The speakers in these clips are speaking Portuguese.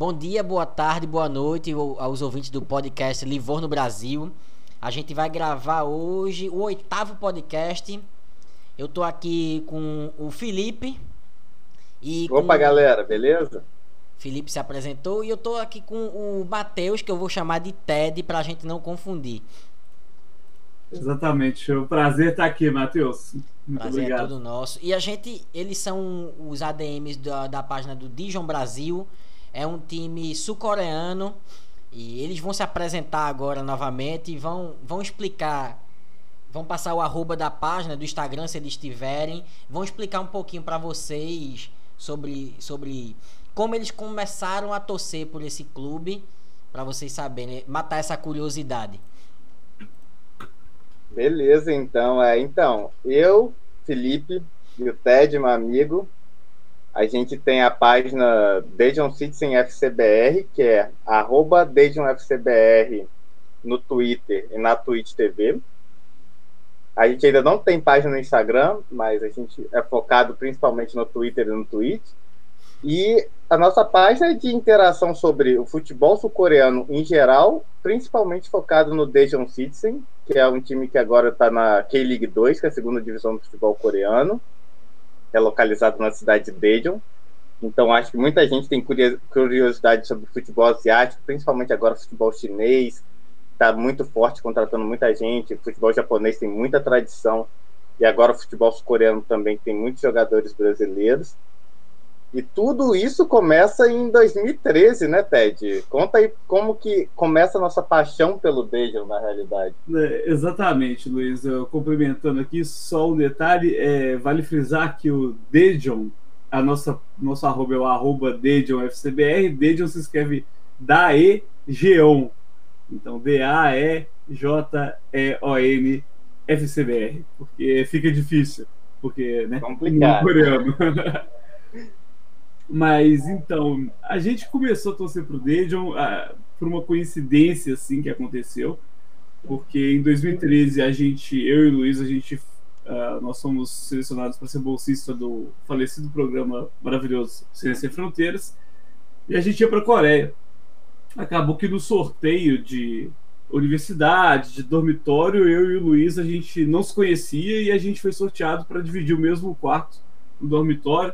Bom dia, boa tarde, boa noite aos ouvintes do podcast Livor no Brasil. A gente vai gravar hoje o oitavo podcast. Eu tô aqui com o Felipe. E Opa, com... galera, beleza? Felipe se apresentou e eu tô aqui com o Matheus, que eu vou chamar de Ted pra gente não confundir. Exatamente. É um prazer estar aqui, Matheus. Muito prazer é obrigado. é todo nosso. E a gente, eles são os ADMs da, da página do Dijon Brasil. É um time sul-coreano e eles vão se apresentar agora novamente e vão, vão explicar. Vão passar o arroba da página do Instagram se eles tiverem. Vão explicar um pouquinho para vocês sobre, sobre como eles começaram a torcer por esse clube. para vocês saberem, matar essa curiosidade. Beleza, então. É, então, eu, Felipe e o Ted, meu amigo, a gente tem a página Dejon Citizen FCBR, que é arroba FCBR no Twitter e na Twitch TV. A gente ainda não tem página no Instagram, mas a gente é focado principalmente no Twitter e no Twitch. E a nossa página é de interação sobre o futebol sul-coreano em geral, principalmente focado no Daejeon Citizen, que é um time que agora está na K-League 2, que é a segunda divisão do futebol coreano é localizado na cidade de Daejeon. Então, acho que muita gente tem curiosidade sobre futebol asiático, principalmente agora futebol chinês, está muito forte, contratando muita gente. Futebol japonês tem muita tradição. E agora futebol sul-coreano também tem muitos jogadores brasileiros. E tudo isso começa em 2013, né, Ted? Conta aí como que começa a nossa paixão pelo Daejeon, na realidade. É, exatamente, Luiz. Eu, complementando aqui, só um detalhe, é, vale frisar que o Daejeon, a nossa, nosso arroba é o arroba FCBR, Daejeon se escreve Daejeon. Então, D-A-E-J-E-O-N FCBR, porque fica difícil, porque, né? Complicado. Coreano. Mas então, a gente começou a torcer pro Dejon ah, por uma coincidência assim que aconteceu, porque em 2013 a gente, eu e o Luiz, a gente ah, nós fomos selecionados para ser bolsista do falecido programa maravilhoso Ciência Sem Fronteiras, e a gente ia para a Coreia. Acabou que no sorteio de universidade, de dormitório, eu e o Luiz a gente não se conhecia e a gente foi sorteado para dividir o mesmo quarto no dormitório.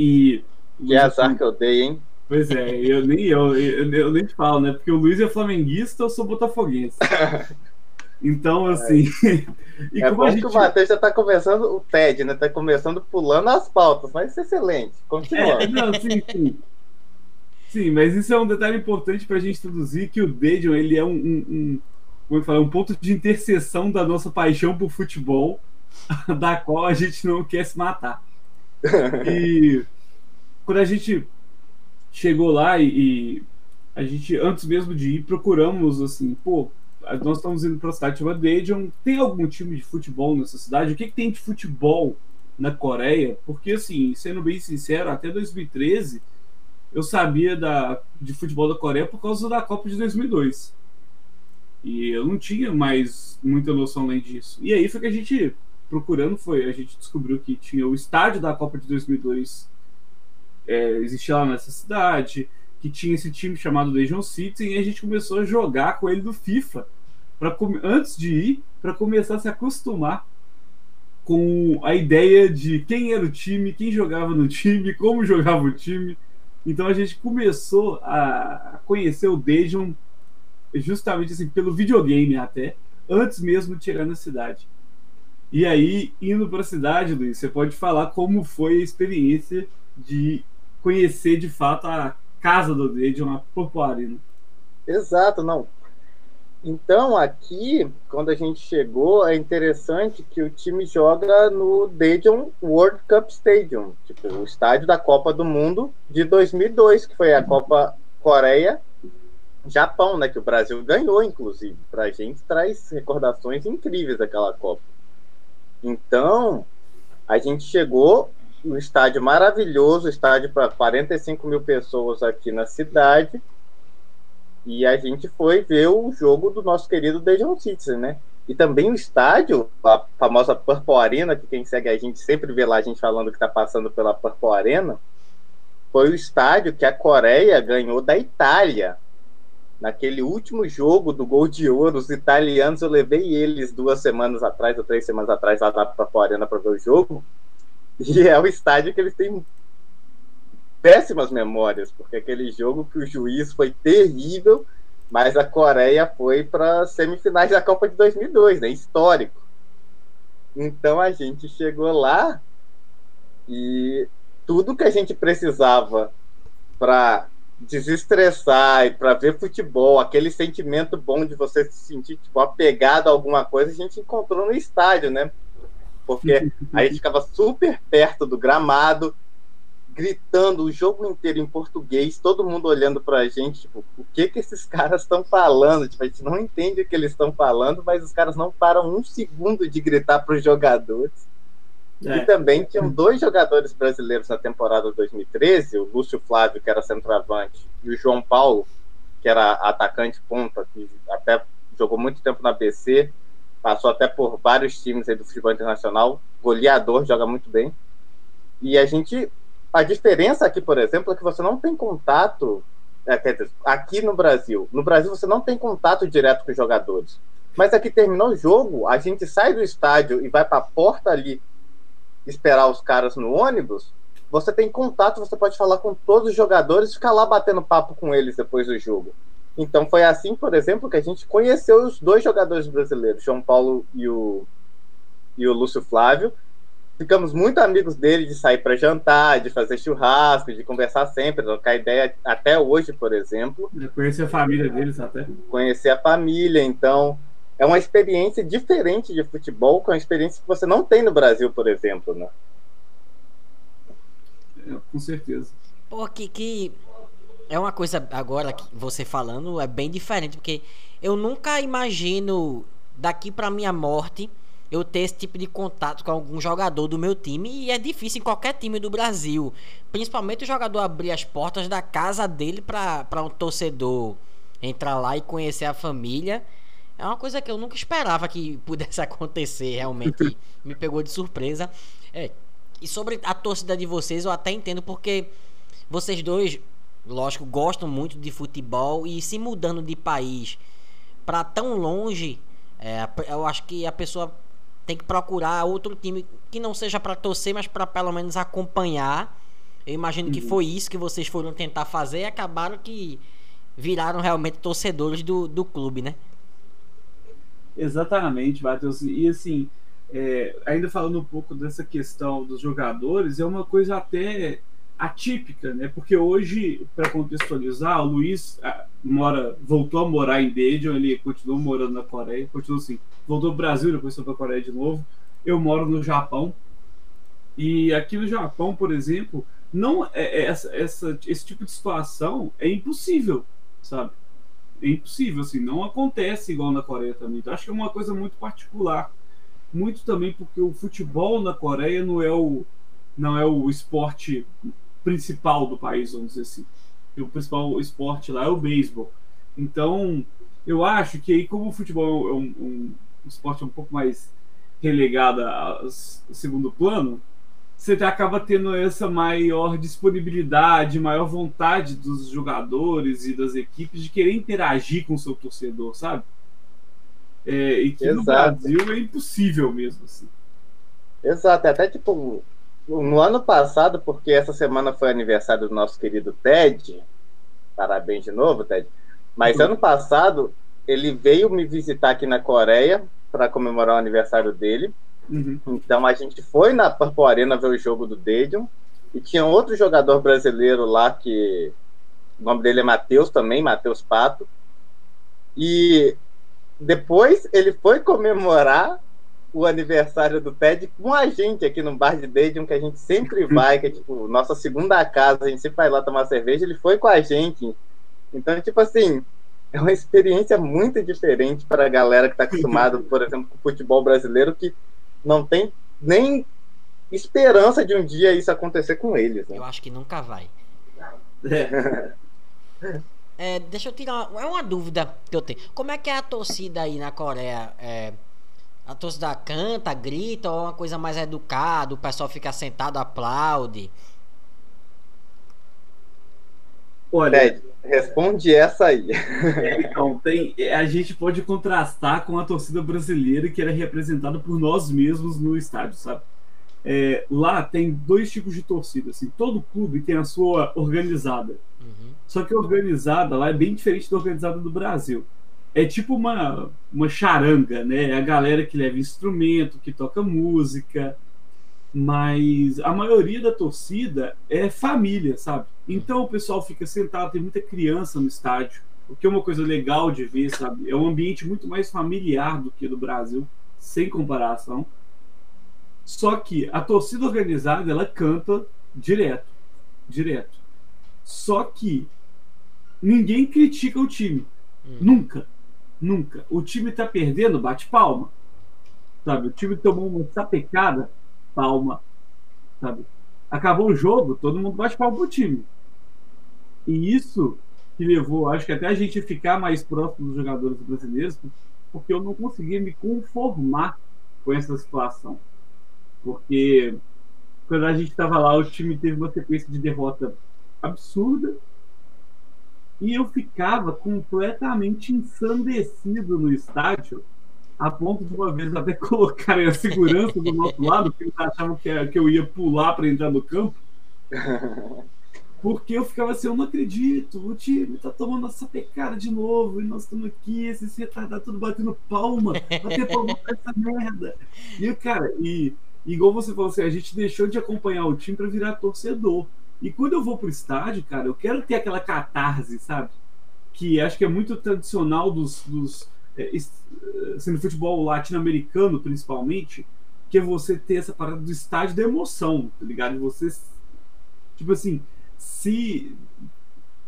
E. Que azar que eu dei, hein? Pois é, eu nem, eu, eu, eu nem te falo, né? Porque o Luiz é flamenguista, eu sou botafoguense. Então, assim. e é bom gente... que o Matheus já está começando, o TED, né? Está começando pulando as pautas, mas isso é excelente. Continua. É, não, sim, sim. Sim, mas isso é um detalhe importante para a gente introduzir que o Dejon, ele é um, um, um, como é falar, um ponto de interseção da nossa paixão por futebol, da qual a gente não quer se matar. E quando a gente chegou lá e, a gente, antes mesmo de ir, procuramos assim, pô, nós estamos indo para a cidade chamada Daejeon, tem algum time de futebol nessa cidade? O que, que tem de futebol na Coreia? Porque, assim, sendo bem sincero, até 2013 eu sabia da, de futebol da Coreia por causa da Copa de 2002. E eu não tinha mais muita noção além disso. E aí foi que a gente procurando foi a gente descobriu que tinha o estádio da Copa de 2002 é, existia lá nessa cidade, que tinha esse time chamado Legion City e a gente começou a jogar com ele do FIFA para antes de ir para começar a se acostumar com a ideia de quem era o time, quem jogava no time, como jogava o time. Então a gente começou a conhecer o Dejon justamente assim pelo videogame até antes mesmo de chegar na cidade. E aí, indo para a cidade, Luiz, você pode falar como foi a experiência de conhecer de fato a casa do Dejon, a Popoarina. Exato, não. Então, aqui, quando a gente chegou, é interessante que o time joga no Daejeon World Cup Stadium, tipo, o estádio da Copa do Mundo de 2002, que foi a Copa Coreia Japão, né, que o Brasil ganhou, inclusive. Para a gente traz recordações incríveis daquela Copa. Então, a gente chegou no estádio maravilhoso, estádio para 45 mil pessoas aqui na cidade, e a gente foi ver o jogo do nosso querido Dejon Citizen, né? E também o estádio, a famosa Purple Arena, que quem segue a gente sempre vê lá a gente falando que está passando pela Purple Arena, foi o estádio que a Coreia ganhou da Itália. Naquele último jogo do gol de ouro, os italianos, eu levei eles duas semanas atrás, ou três semanas atrás, lá para a Arena para ver o jogo. E é o estádio que eles têm péssimas memórias, porque aquele jogo que o juiz foi terrível, mas a Coreia foi para semifinais da Copa de 2002, né? Histórico. Então a gente chegou lá e tudo que a gente precisava para desestressar e para ver futebol, aquele sentimento bom de você se sentir tipo, apegado a alguma coisa, a gente encontrou no estádio, né? Porque a gente ficava super perto do gramado, gritando o jogo inteiro em português, todo mundo olhando para a gente, tipo, o que que esses caras estão falando? Tipo, a gente não entende o que eles estão falando, mas os caras não param um segundo de gritar para os jogadores. É. E também tinham dois jogadores brasileiros na temporada de 2013, o Lúcio Flávio, que era centroavante, e o João Paulo, que era atacante ponta, que até jogou muito tempo na BC, passou até por vários times do futebol internacional, goleador, joga muito bem. E a gente a diferença aqui, por exemplo, é que você não tem contato. É, quer dizer, aqui no Brasil. No Brasil você não tem contato direto com os jogadores. Mas aqui terminou o jogo, a gente sai do estádio e vai para a porta ali esperar os caras no ônibus. Você tem contato, você pode falar com todos os jogadores e ficar lá batendo papo com eles depois do jogo. Então foi assim, por exemplo, que a gente conheceu os dois jogadores brasileiros, João Paulo e o, e o Lúcio Flávio ficamos muito amigos dele de sair para jantar, de fazer churrasco, de conversar sempre, trocar ideia até hoje, por exemplo. Conhecer a família deles até. Conhecer a família, então é uma experiência diferente de futebol, com uma experiência que você não tem no Brasil, por exemplo, né? É, com certeza. Pô, que, que é uma coisa agora que você falando é bem diferente, porque eu nunca imagino daqui para minha morte eu ter esse tipo de contato com algum jogador do meu time e é difícil em qualquer time do Brasil, principalmente o jogador abrir as portas da casa dele para um torcedor entrar lá e conhecer a família. É uma coisa que eu nunca esperava que pudesse acontecer, realmente me pegou de surpresa. É, e sobre a torcida de vocês, eu até entendo porque vocês dois, lógico, gostam muito de futebol e se mudando de país para tão longe, é, eu acho que a pessoa tem que procurar outro time que não seja para torcer, mas para pelo menos acompanhar. Eu imagino uhum. que foi isso que vocês foram tentar fazer e acabaram que viraram realmente torcedores do, do clube, né? Exatamente, Matheus. E assim, é, ainda falando um pouco dessa questão dos jogadores, é uma coisa até atípica, né? Porque hoje, para contextualizar, o Luiz ah, mora, voltou a morar em Daejeon, ele continuou morando na Coreia, continuou assim, voltou ao Brasil, depois foi para a Coreia de novo. Eu moro no Japão. E aqui no Japão, por exemplo, não é, é essa, essa, esse tipo de situação é impossível, sabe? É impossível, assim, não acontece igual na Coreia também. Então, acho que é uma coisa muito particular. Muito também porque o futebol na Coreia não é o, não é o esporte principal do país, vamos dizer assim. o principal esporte lá é o beisebol. Então, eu acho que aí, como o futebol é um, um, um esporte um pouco mais relegado a, segundo plano, você acaba tendo essa maior disponibilidade, maior vontade dos jogadores e das equipes de querer interagir com o seu torcedor, sabe? É, e que Exato. no Brasil é impossível mesmo, assim. Exato, até tipo, no ano passado, porque essa semana foi aniversário do nosso querido Ted, parabéns de novo, Ted. Mas uhum. ano passado ele veio me visitar aqui na Coreia para comemorar o aniversário dele. Uhum. Então a gente foi na Purple Arena ver o jogo do Daedon e tinha outro jogador brasileiro lá que o nome dele é Matheus também, Matheus Pato. E depois ele foi comemorar o aniversário do Ted com a gente aqui no bar de Daydon, que a gente sempre vai, que é tipo nossa segunda casa, a gente sempre vai lá tomar cerveja, ele foi com a gente. Então, tipo assim, é uma experiência muito diferente para a galera que está acostumada, por exemplo, com o futebol brasileiro, que não tem nem esperança de um dia isso acontecer com eles. Né? Eu acho que nunca vai. É. deixa eu tirar. É uma dúvida que eu tenho. Como é que é a torcida aí na Coreia? É, a torcida canta, grita, ou é uma coisa mais educada, o pessoal fica sentado, aplaude? Olha, Ted, responde essa aí. É, então, tem, a gente pode contrastar com a torcida brasileira que era representada por nós mesmos no estádio, sabe? É, lá tem dois tipos de torcida. Assim, todo clube tem a sua organizada. Uhum. Só que a organizada lá é bem diferente da organizada do Brasil. É tipo uma, uma charanga, né? É a galera que leva instrumento, que toca música, mas a maioria da torcida é família, sabe? Então o pessoal fica sentado, tem muita criança no estádio, o que é uma coisa legal de ver, sabe? É um ambiente muito mais familiar do que no Brasil, sem comparação. Só que a torcida organizada, ela canta direto, direto. Só que ninguém critica o time. Hum. Nunca. Nunca. O time tá perdendo, bate palma. Sabe? O time tomou uma sapecada, palma, sabe? Acabou o jogo, todo mundo bate palma pro time. E isso que levou, acho que até a gente ficar mais próximo dos jogadores brasileiros, porque eu não conseguia me conformar com essa situação. Porque quando a gente estava lá, o time teve uma sequência de derrota absurda. E eu ficava completamente ensandecido no estádio a ponto de uma vez até colocarem a segurança do nosso lado, porque eles achavam que, que eu ia pular para entrar no campo. Porque eu ficava assim, eu não acredito, o time tá tomando essa pecada de novo, e nós estamos aqui, esse retardado tudo batendo palma, bater palma pra essa merda. E, cara, e, igual você falou assim, a gente deixou de acompanhar o time para virar torcedor. E quando eu vou pro estádio, cara, eu quero ter aquela catarse, sabe? Que acho que é muito tradicional dos, dos sendo futebol latino-americano principalmente, que é você ter essa parada do estádio da emoção, tá ligado? Você, tipo assim, se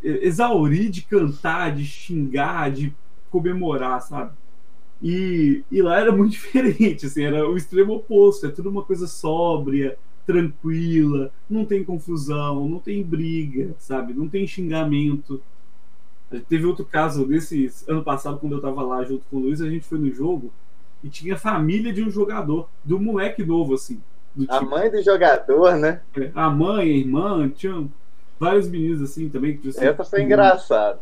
exaurir de cantar, de xingar, de comemorar, sabe? E, e lá era muito diferente, assim, era o extremo oposto, é tudo uma coisa sóbria, tranquila, não tem confusão, não tem briga, sabe? Não tem xingamento. Teve outro caso desse ano passado, quando eu tava lá junto com o Luiz, a gente foi no jogo e tinha família de um jogador, do moleque novo, assim. a mãe do jogador, né? É, a mãe, a irmã, tinha vários meninos assim também. Que, assim, Essa foi engraçada.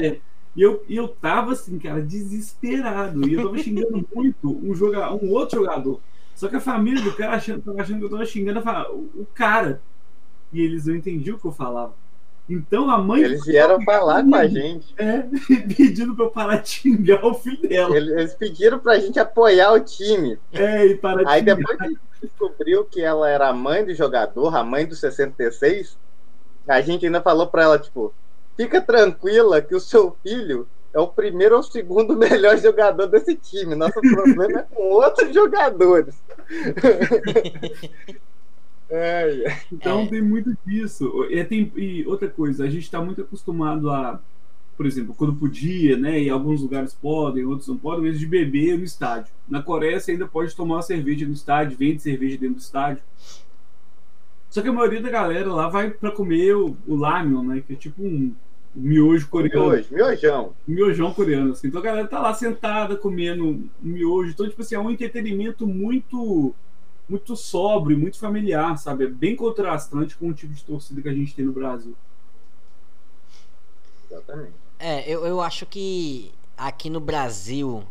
É, e eu, e eu tava assim, cara, desesperado. E eu tava xingando muito um, joga, um outro jogador. Só que a família do cara achando, tava achando que eu tava xingando o cara. E eles não entendiam o que eu falava. Então a mãe. Eles vieram falar com a gente. É, pedindo pra eu parar de xingar o filho dela. Eles pediram pra gente apoiar o time. É, e parar de Aí xingar. depois que a gente descobriu que ela era a mãe do jogador, a mãe do 66, a gente ainda falou pra ela, tipo, fica tranquila que o seu filho é o primeiro ou segundo melhor jogador desse time. Nosso problema é com outros jogadores. É, então é. tem muito disso. E, tem, e outra coisa, a gente está muito acostumado a, por exemplo, quando podia, né? E alguns lugares podem, outros não podem, mas de beber no estádio. Na Coreia você ainda pode tomar cerveja no estádio, vende cerveja dentro do estádio. Só que a maioria da galera lá vai para comer o, o lamion, né? Que é tipo um miojo coreano. Miojo, miojão. Miojão coreano. Assim. Então a galera tá lá sentada comendo um miojo. Então, tipo assim, é um entretenimento muito muito sóbrio, muito familiar, sabe? É bem contrastante com o tipo de torcida que a gente tem no Brasil. Exatamente. É, eu, eu acho que aqui no Brasil,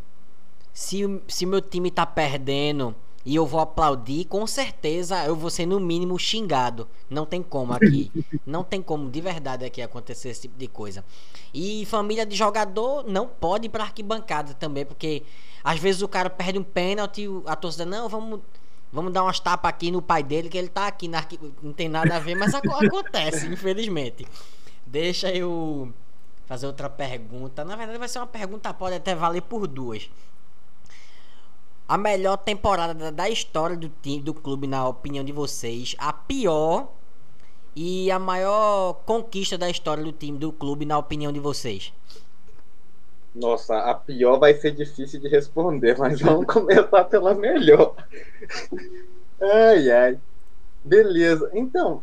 se, se meu time tá perdendo e eu vou aplaudir, com certeza eu vou ser no mínimo xingado. Não tem como aqui. não tem como de verdade aqui acontecer esse tipo de coisa. E família de jogador não pode ir pra arquibancada também, porque às vezes o cara perde um pênalti, a torcida, não, vamos Vamos dar umas tapas aqui no pai dele, que ele tá aqui na Não tem nada a ver, mas acontece, infelizmente. Deixa eu fazer outra pergunta. Na verdade, vai ser uma pergunta, pode até valer por duas. A melhor temporada da história do time, do clube, na opinião de vocês. A pior e a maior conquista da história do time, do clube, na opinião de vocês. Nossa, a pior vai ser difícil de responder, mas vamos começar pela melhor. Ai, ai. Beleza. Então,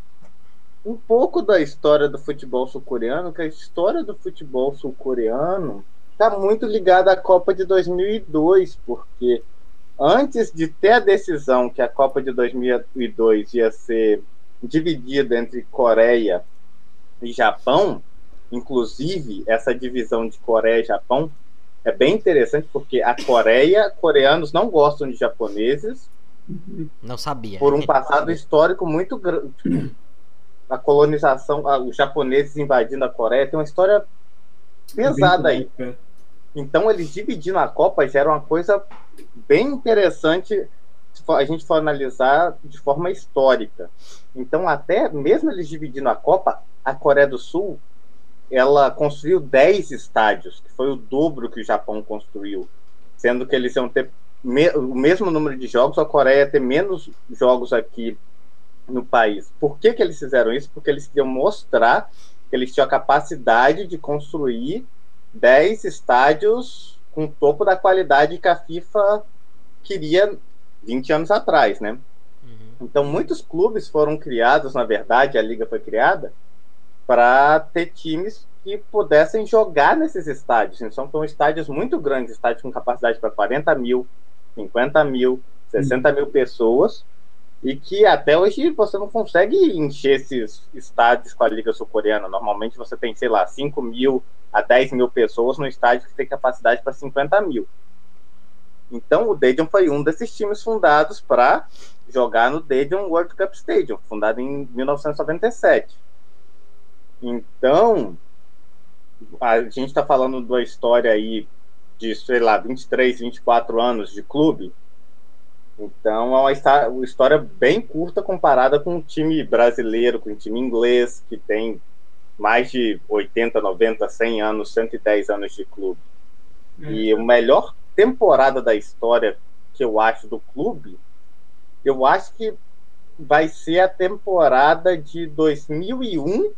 um pouco da história do futebol sul-coreano, que a história do futebol sul-coreano está muito ligada à Copa de 2002, porque antes de ter a decisão que a Copa de 2002 ia ser dividida entre Coreia e Japão, Inclusive, essa divisão de Coreia e Japão é bem interessante porque a Coreia, coreanos não gostam de japoneses. Não sabia. Por um passado histórico muito grande. A colonização, os japoneses invadindo a Coreia, tem uma história pesada aí. Então, eles dividindo a Copa já era uma coisa bem interessante se a gente for analisar de forma histórica. Então, até mesmo eles dividindo a Copa, a Coreia do Sul ela construiu 10 estádios, que foi o dobro que o Japão construiu, sendo que eles iam ter me o mesmo número de jogos, a Coreia ia ter menos jogos aqui no país. Por que, que eles fizeram isso? Porque eles queriam mostrar que eles tinham a capacidade de construir 10 estádios com o topo da qualidade que a FIFA queria 20 anos atrás, né? Uhum. Então, muitos clubes foram criados, na verdade, a liga foi criada para ter times que pudessem jogar nesses estádios. Então, são estádios muito grandes, estádios com capacidade para 40 mil, 50 mil, 60 mil pessoas, e que até hoje você não consegue encher esses estádios com a Liga Sul-Coreana. Normalmente você tem, sei lá, 5 mil a 10 mil pessoas no estádio que tem capacidade para 50 mil. Então, o Daejeon foi um desses times fundados para jogar no Daejeon World Cup Stadium, fundado em 1997. Então, a gente está falando uma história aí de, sei lá, 23, 24 anos de clube. Então, é uma história bem curta comparada com um time brasileiro, com um time inglês, que tem mais de 80, 90, 100 anos, 110 anos de clube. É. E a melhor temporada da história que eu acho do clube, eu acho que vai ser a temporada de 2001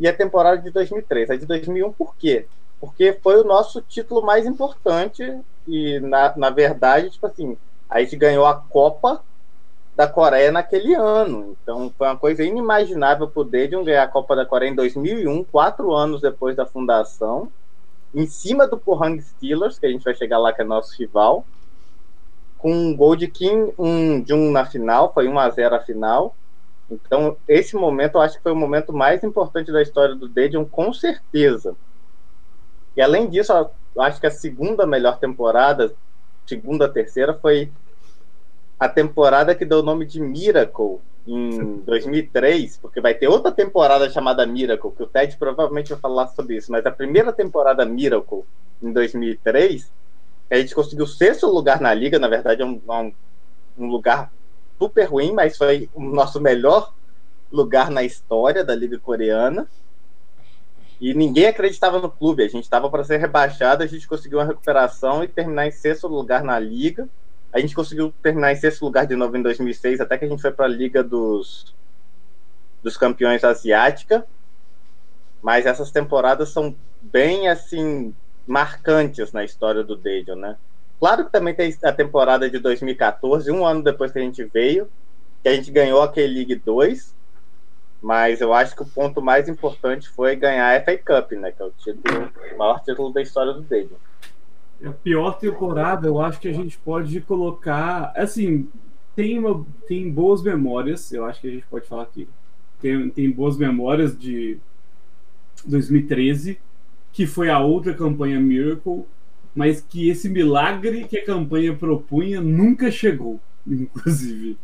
e a temporada de 2003. A de 2001 por quê? Porque foi o nosso título mais importante e, na, na verdade, tipo assim, a gente ganhou a Copa da Coreia naquele ano. Então foi uma coisa inimaginável poder de um ganhar a Copa da Coreia em 2001, quatro anos depois da fundação, em cima do Pohang Steelers, que a gente vai chegar lá que é nosso rival, com um gol de Kim um, um na final, foi 1 a 0 a final. Então, esse momento eu acho que foi o momento mais importante da história do Dedion, com certeza. E além disso, eu acho que a segunda melhor temporada, segunda, terceira, foi a temporada que deu o nome de Miracle em 2003, porque vai ter outra temporada chamada Miracle, que o Ted provavelmente vai falar sobre isso, mas a primeira temporada Miracle em 2003, a gente conseguiu sexto lugar na liga, na verdade é um, é um lugar super ruim, mas foi o nosso melhor lugar na história da liga coreana. E ninguém acreditava no clube. A gente estava para ser rebaixado, a gente conseguiu uma recuperação e terminar em sexto lugar na liga. A gente conseguiu terminar em sexto lugar de novo em 2006, até que a gente foi para a Liga dos, dos Campeões Asiática. Mas essas temporadas são bem, assim, marcantes na história do Daedon, né? Claro que também tem a temporada de 2014, um ano depois que a gente veio, que a gente ganhou aquele League 2, mas eu acho que o ponto mais importante foi ganhar a FA Cup, né? Que é o, título, o maior título da história do Daedon. A pior temporada, eu acho que a gente pode colocar. Assim, tem, uma, tem boas memórias, eu acho que a gente pode falar aqui. Tem, tem boas memórias de 2013, que foi a outra campanha Miracle, mas que esse milagre que a campanha propunha nunca chegou, inclusive.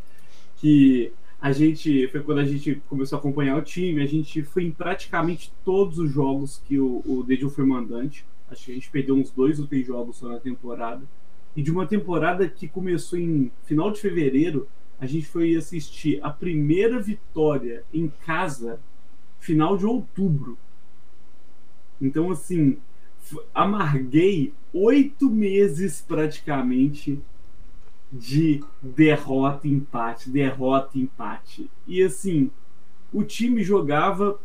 Que a gente foi quando a gente começou a acompanhar o time, a gente foi em praticamente todos os jogos que o, o foi mandante. Acho que a gente perdeu uns dois ou três jogos só na temporada. E de uma temporada que começou em final de fevereiro, a gente foi assistir a primeira vitória em casa, final de outubro. Então, assim, amarguei oito meses praticamente de derrota, empate, derrota, empate. E assim, o time jogava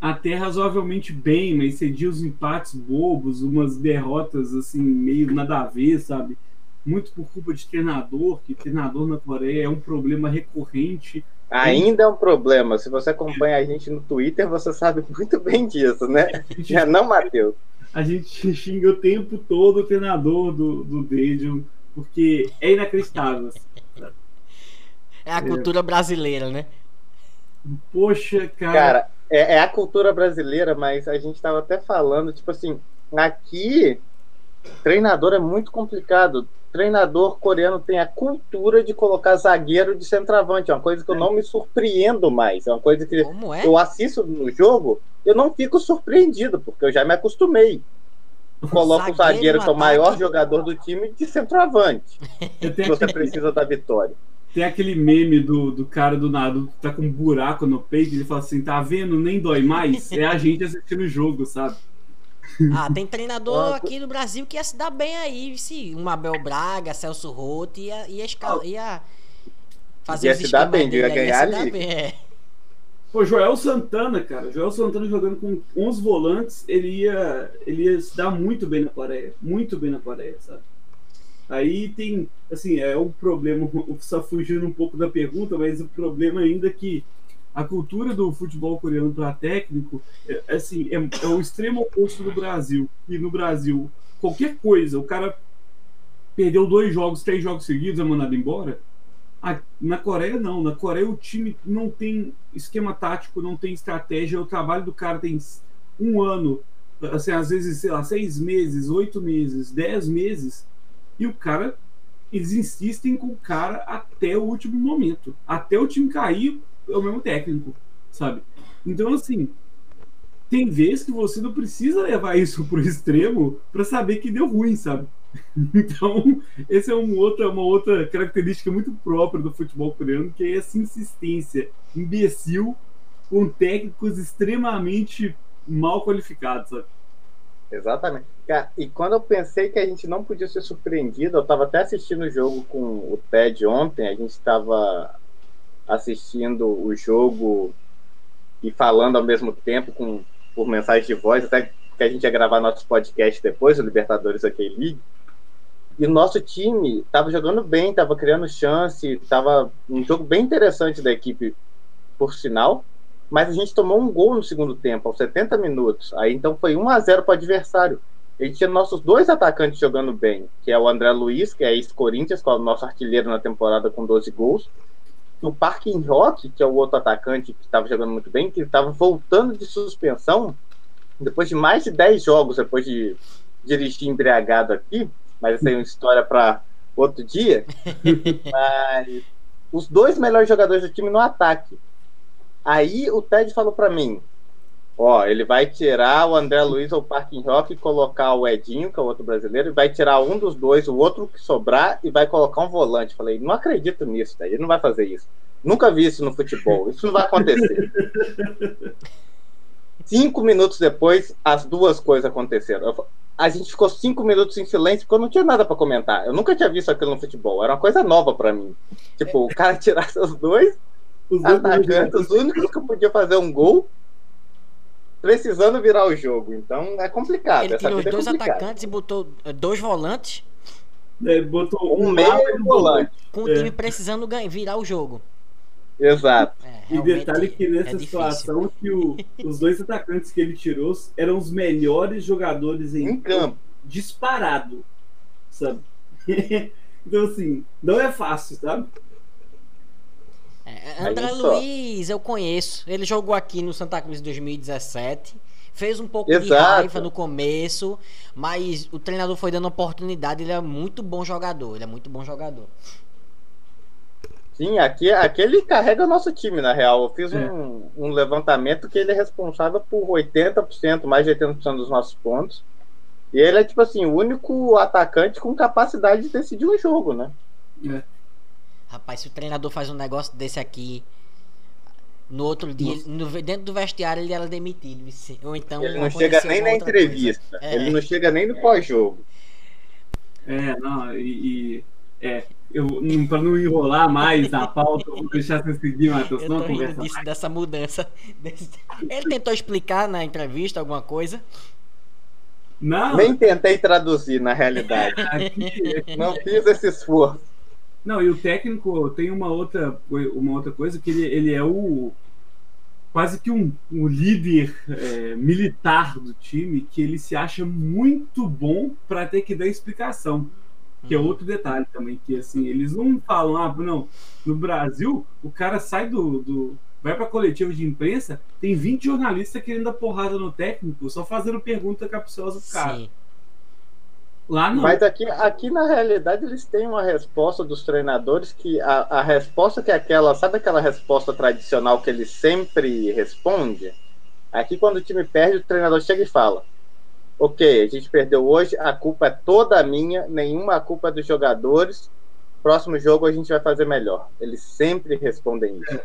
até razoavelmente bem, mas cedia os empates bobos, umas derrotas assim, meio nada a ver, sabe? Muito por culpa de treinador, que treinador na Coreia é um problema recorrente. Ainda é um problema. Se você acompanha a gente no Twitter, você sabe muito bem disso, né? Já não, Matheus? A gente xinga o tempo todo o treinador do, do Daedon, porque é inacreditável. É a cultura brasileira, né? Poxa, cara. Cara, é, é a cultura brasileira, mas a gente estava até falando, tipo assim, aqui treinador é muito complicado. Treinador coreano tem a cultura de colocar zagueiro de centroavante, é uma coisa que eu não me surpreendo mais. É uma coisa que Como é? eu assisto no jogo, eu não fico surpreendido, porque eu já me acostumei. Coloca o Zagueiro que é o maior jogador do time, de centroavante. Eu Se você precisa da vitória. tem aquele meme do, do cara do nada que tá com um buraco no peito e ele fala assim: tá vendo? Nem dói mais. É a gente assistindo o jogo, sabe? Ah, tem treinador Ah, aqui no Brasil que ia se dar bem aí, se um Abel Braga, Celso Roth, ia, ia, escal- ia fazer Ia os se dar bem, dele ia ganhar se a dar liga. bem, é. Pô, Joel Santana, cara. Joel Santana jogando com 11 volantes, ele ia, ele ia se dar muito bem na Coreia. Muito bem na Coreia, sabe? Aí tem, assim, é um problema, só fugindo um pouco da pergunta, mas o problema ainda é que a cultura do futebol coreano para técnico, é, assim, é, é o extremo oposto do Brasil. E no Brasil, qualquer coisa, o cara perdeu dois jogos, três jogos seguidos, é mandado embora. Ah, Na Coreia, não. Na Coreia, o time não tem esquema tático, não tem estratégia. O trabalho do cara tem um ano, assim, às vezes, sei lá, seis meses, oito meses, dez meses. E o cara, eles insistem com o cara até o último momento. Até o time cair, é o mesmo técnico, sabe? Então, assim, tem vezes que você não precisa levar isso pro extremo para saber que deu ruim, sabe? Então, essa é uma outra, uma outra característica muito própria do futebol coreano, que é essa insistência imbecil com técnicos extremamente mal qualificados, sabe? Exatamente. E quando eu pensei que a gente não podia ser surpreendido, eu estava até assistindo o jogo com o Ted ontem, a gente estava assistindo o jogo e falando ao mesmo tempo com, por mensagem de voz, até que a gente ia gravar nosso podcast depois, o Libertadores OK League. E o nosso time estava jogando bem, estava criando chance, estava um jogo bem interessante da equipe, por sinal. Mas a gente tomou um gol no segundo tempo, aos 70 minutos. Aí então foi 1 a 0 para o adversário. A gente tinha nossos dois atacantes jogando bem, que é o André Luiz, que é ex-Corinthians, que é o nosso artilheiro na temporada com 12 gols. E o Parkin Rock, que é o outro atacante que estava jogando muito bem, que estava voltando de suspensão depois de mais de 10 jogos, depois de dirigir embriagado aqui. Mas essa é uma história para outro dia. Mas os dois melhores jogadores do time no ataque. Aí o Ted falou para mim: Ó, ele vai tirar o André Luiz ou o Parking Rock e colocar o Edinho, que é o outro brasileiro, e vai tirar um dos dois, o outro que sobrar, e vai colocar um volante. Falei, não acredito nisso, Ted, ele não vai fazer isso. Nunca vi isso no futebol, isso não vai acontecer. cinco minutos depois, as duas coisas aconteceram. Eu, a gente ficou cinco minutos em silêncio porque eu não tinha nada para comentar. Eu nunca tinha visto aquilo no futebol, era uma coisa nova para mim. Tipo, o cara tirar seus dois Os dois atacantes, os únicos que podiam fazer um gol, precisando virar o jogo. Então é complicado. Ele tirou é dois complicada. atacantes e botou eh, dois volantes é, botou Um meio ala e um volante. com o É. time precisando ganhar, virar o jogo. Exato. É, E detalhe que é nessa difícil. situação que o- os dois atacantes que ele tirou eram os melhores jogadores em, Em campo. disparado, sabe? então assim, não é fácil, sabe? É, André. Luiz, eu conheço. Ele jogou aqui no Santa Cruz em 2017. Fez um pouco de Exato. raiva no começo, mas o treinador foi dando oportunidade. Ele é muito bom jogador. Ele é muito bom jogador. Sim, aqui, aqui ele carrega o nosso time, na real. Eu fiz É. um, um levantamento que ele é responsável por 80%, mais de 80% dos nossos pontos. E ele é, tipo assim, o único atacante com capacidade de decidir um jogo, né? Rapaz, se o treinador faz um negócio desse aqui, no outro dia, no- dentro do vestiário, ele era demitido. Ou então. Ele não chega nem na entrevista. É. Ele não chega nem no pós-jogo. É, não, e, e- é, eu não, para não enrolar mais na pauta, eu vou deixar você seguir, Matheus, Eu não tô rindo conversa disso, mais. dessa mudança. desse- Ele tentou explicar na entrevista alguma coisa. Não, Nem tentei traduzir, na realidade. aqui, Não fiz esse esforço. Não, e o técnico tem uma outra, uma outra coisa que ele, ele é o quase que um, um líder é, militar do time que ele se acha muito bom para ter que dar explicação. Que é outro detalhe também, que assim, eles não falam, ah, não, no Brasil, o cara sai do, do, vai para coletiva de imprensa, tem 20 jornalistas querendo dar porrada no técnico, só fazendo pergunta capciosa pro cara. Sim. Lá não. Mas aqui, aqui na realidade eles têm uma resposta dos treinadores que a, a resposta que é aquela, sabe aquela resposta tradicional que ele sempre responde? Aqui quando o time perde, o treinador chega e fala: Ok, a gente perdeu hoje, a culpa é toda minha, nenhuma culpa é dos jogadores. Próximo jogo a gente vai fazer melhor. Eles sempre respondem isso. É.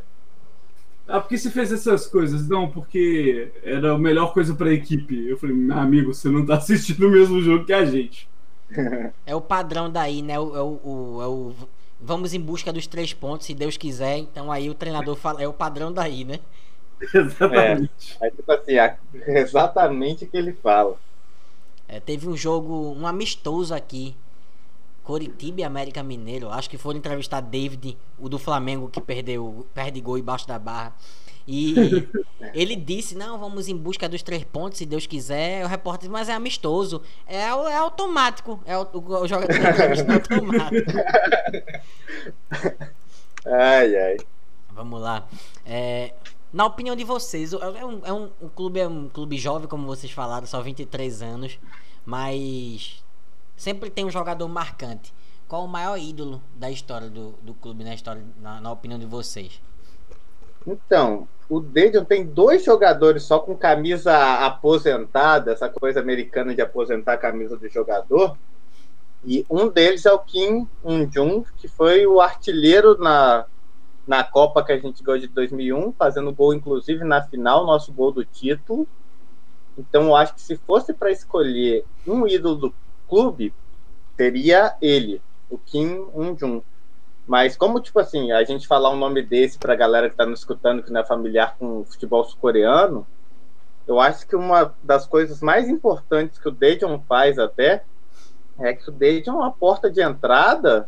Ah, por que você fez essas coisas? Não, porque era a melhor coisa para a equipe. Eu falei, meu amigo, você não está assistindo o mesmo jogo que a gente. É o padrão daí, né? É o, é o, é o, vamos em busca dos três pontos, se Deus quiser. Então aí o treinador fala, é o padrão daí, né? Exatamente. É, tipo assim, exatamente o que ele fala. É, teve um jogo, um amistoso aqui. Coritiba e América Mineiro. Acho que foram entrevistar David, o do Flamengo, que perdeu, perde gol embaixo da barra. E ele disse: Não, vamos em busca dos três pontos, se Deus quiser. O repórter disse: Mas é amistoso. É, é automático. É o, o, o jogador é automático. Ai, ai. Vamos lá. É, na opinião de vocês, é um, é um, um, clube, é um clube jovem, como vocês falaram, só 23 anos. Mas sempre tem um jogador marcante. Qual o maior ídolo da história do, do clube, na, história, na, na opinião de vocês? Então, o Dedion tem dois jogadores só com camisa aposentada, essa coisa americana de aposentar a camisa do jogador. E um deles é o Kim Un-jung, que foi o artilheiro na, na Copa que a gente ganhou de 2001, fazendo gol inclusive na final, nosso gol do título. Então, eu acho que se fosse para escolher um ídolo do clube, teria ele, o Kim Un-jung. Mas como, tipo assim, a gente falar um nome desse pra galera que tá nos escutando, que não é familiar com o futebol sul-coreano, eu acho que uma das coisas mais importantes que o Daejeon faz até é que o Daejeon é uma porta de entrada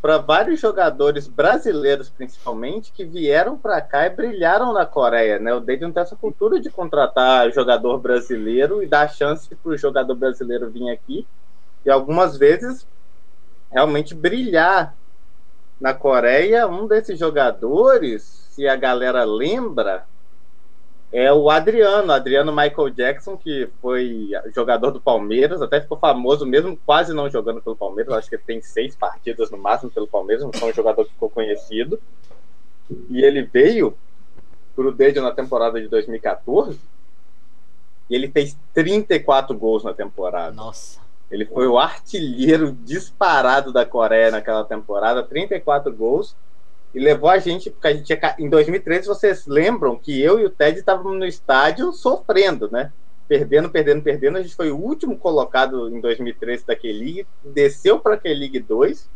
para vários jogadores brasileiros, principalmente, que vieram para cá e brilharam na Coreia. Né? O Daejeon tem essa cultura de contratar jogador brasileiro e dar chance para o jogador brasileiro vir aqui e algumas vezes realmente brilhar na Coreia, um desses jogadores, se a galera lembra, é o Adriano, Adriano Michael Jackson, que foi jogador do Palmeiras, até ficou famoso mesmo quase não jogando pelo Palmeiras, acho que tem seis partidas no máximo pelo Palmeiras, não foi um jogador que ficou conhecido. E ele veio para o Dejo na temporada de 2014 e ele fez 34 gols na temporada. Nossa. Ele foi o artilheiro disparado da Coreia naquela temporada, 34 gols, e levou a gente, porque a gente tinha, em 2013, vocês lembram que eu e o Ted estávamos no estádio sofrendo, né? Perdendo, perdendo, perdendo. A gente foi o último colocado em 2013 daquele League, desceu para aquele League 2,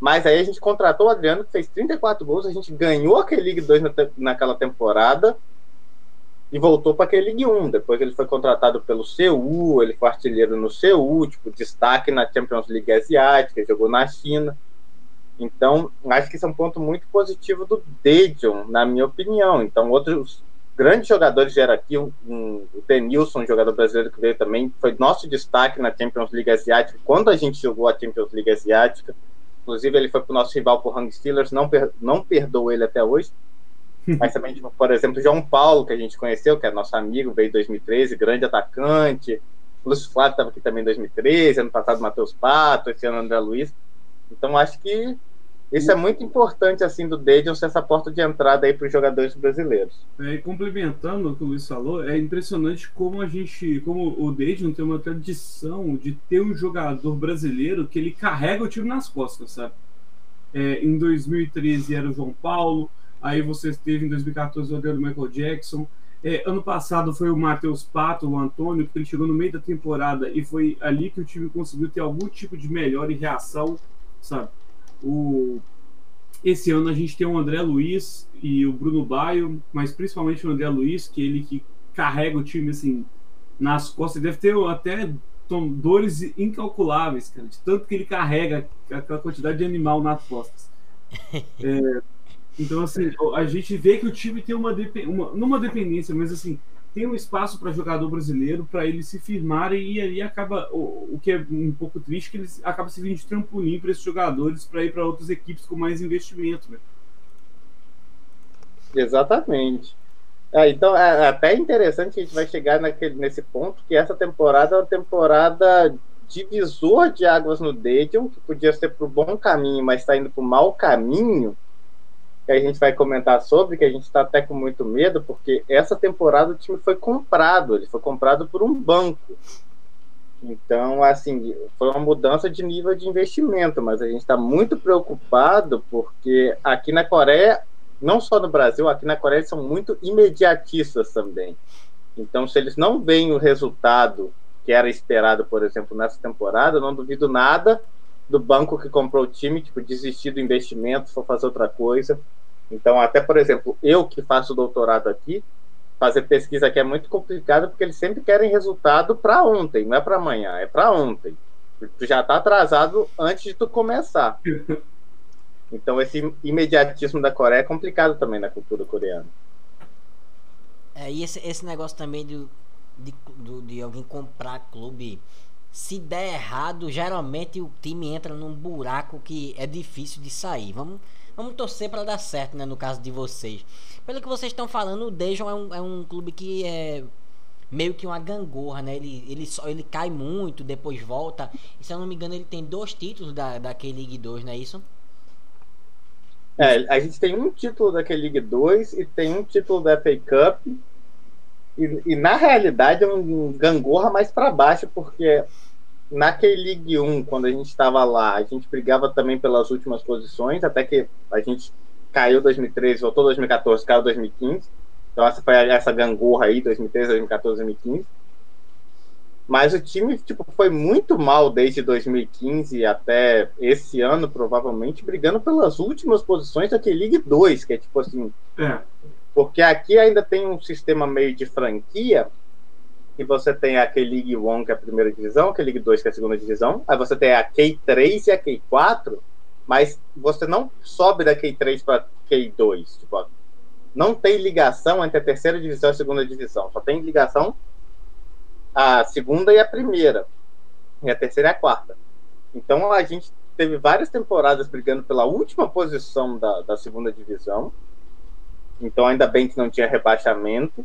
mas aí a gente contratou o Adriano, que fez 34 gols, a gente ganhou aquele League 2 na, naquela temporada, e voltou para aquele Ligue 1. Depois ele foi contratado pelo Seul, ele foi artilheiro no Seul, tipo, destaque na Champions League Asiática, jogou na China. Então, acho que isso é um ponto muito positivo do Daejeon, na minha opinião. Então, outros grandes jogadores vieram aqui, um, um, o Denilson, jogador brasileiro que veio também, foi nosso destaque na Champions League Asiática, quando a gente jogou a Champions League Asiática. Inclusive, ele foi para o nosso rival, o Hang Steelers, não, per não perdoou ele até hoje. Mas também, tipo, por exemplo, João Paulo, que a gente conheceu, que é nosso amigo, veio em 2013, grande atacante. Lúcio Flávio estava aqui também em 2013, ano passado Matheus Pato, esse ano André Luiz. Então acho que isso é muito importante assim do Dedion ser essa porta de entrada aí para os jogadores brasileiros. É, complementando o que o Luiz falou, é impressionante como a gente, como o Dedion tem uma tradição de ter um jogador brasileiro que ele carrega o time nas costas, sabe? É, em 2013 era o João Paulo, Aí você teve em 2014 o Adriano Michael Jackson. É, ano passado foi o Matheus Pato, o Antônio, que ele chegou no meio da temporada e foi ali que o time conseguiu ter algum tipo de melhora e reação, sabe? O... Esse ano a gente tem o André Luiz e o Bruno Baio, mas principalmente o André Luiz, que é ele que carrega o time assim nas costas. Deve ter até dores incalculáveis, cara, de tanto que ele carrega aquela quantidade de animal nas costas. É, então, assim, a gente vê que o time tem uma, uma não uma dependência, mas assim, tem um espaço para jogador brasileiro para eles se firmarem e aí acaba o, o que é um pouco triste que eles acabam servindo de trampolim para esses jogadores para ir para outras equipes com mais investimento, né? Exatamente. É, então é até interessante a gente vai chegar naquele, nesse ponto que essa temporada é uma temporada divisor de águas no Dedion, que podia ser para o bom caminho, mas está indo para o mau caminho, que a gente vai comentar sobre, que a gente está até com muito medo, porque essa temporada o time foi comprado, ele foi comprado por um banco. Então, assim, foi uma mudança de nível de investimento, mas a gente está muito preocupado porque aqui na Coreia, não só no Brasil, aqui na Coreia são muito imediatistas também. Então, se eles não veem o resultado que era esperado, por exemplo, nessa temporada, não duvido nada do banco que comprou o time, tipo, desistir do investimento, for fazer outra coisa. Então, até, por exemplo, eu que faço doutorado aqui, fazer pesquisa aqui é muito complicado porque eles sempre querem resultado para ontem, não é para amanhã, é para ontem. Tu já está atrasado antes de tu começar. Então esse imediatismo da Coreia é complicado também na cultura coreana. É, e esse, esse negócio também de, de, de alguém comprar clube, se der errado, geralmente o time entra num buraco que é difícil de sair. Vamos, vamos torcer para dar certo, né? No caso de vocês. Pelo que vocês estão falando, o Dejon é um, é um clube que é meio que uma gangorra, né? Ele, ele, só, ele cai muito, depois volta. E se eu não me engano, ele tem dois títulos da, da K-League 2, não é isso? É, a gente tem um título da K-League 2 e tem um título da FA Cup. E, e na realidade é um gangorra mais para baixo, porque na K-League 1, quando a gente estava lá, a gente brigava também pelas últimas posições, até que a gente caiu 2013, voltou 2014, caiu 2015. Então essa foi essa gangorra aí, 2013, 2014, 2015. Mas o time tipo, foi muito mal desde 2015 até esse ano, provavelmente, brigando pelas últimas posições da K-League 2, que é tipo assim. É. Porque aqui ainda tem um sistema meio de franquia, que você tem a K-League 1, que é a primeira divisão, a K-League 2, que é a segunda divisão, aí você tem a K3 e a K4, mas você não sobe da Q3 para Q2. Tipo, não tem ligação entre a terceira divisão e a segunda divisão. Só tem ligação a segunda e a primeira. E a terceira e a quarta. Então a gente teve várias temporadas brigando pela última posição da, da segunda divisão. Então ainda bem que não tinha rebaixamento.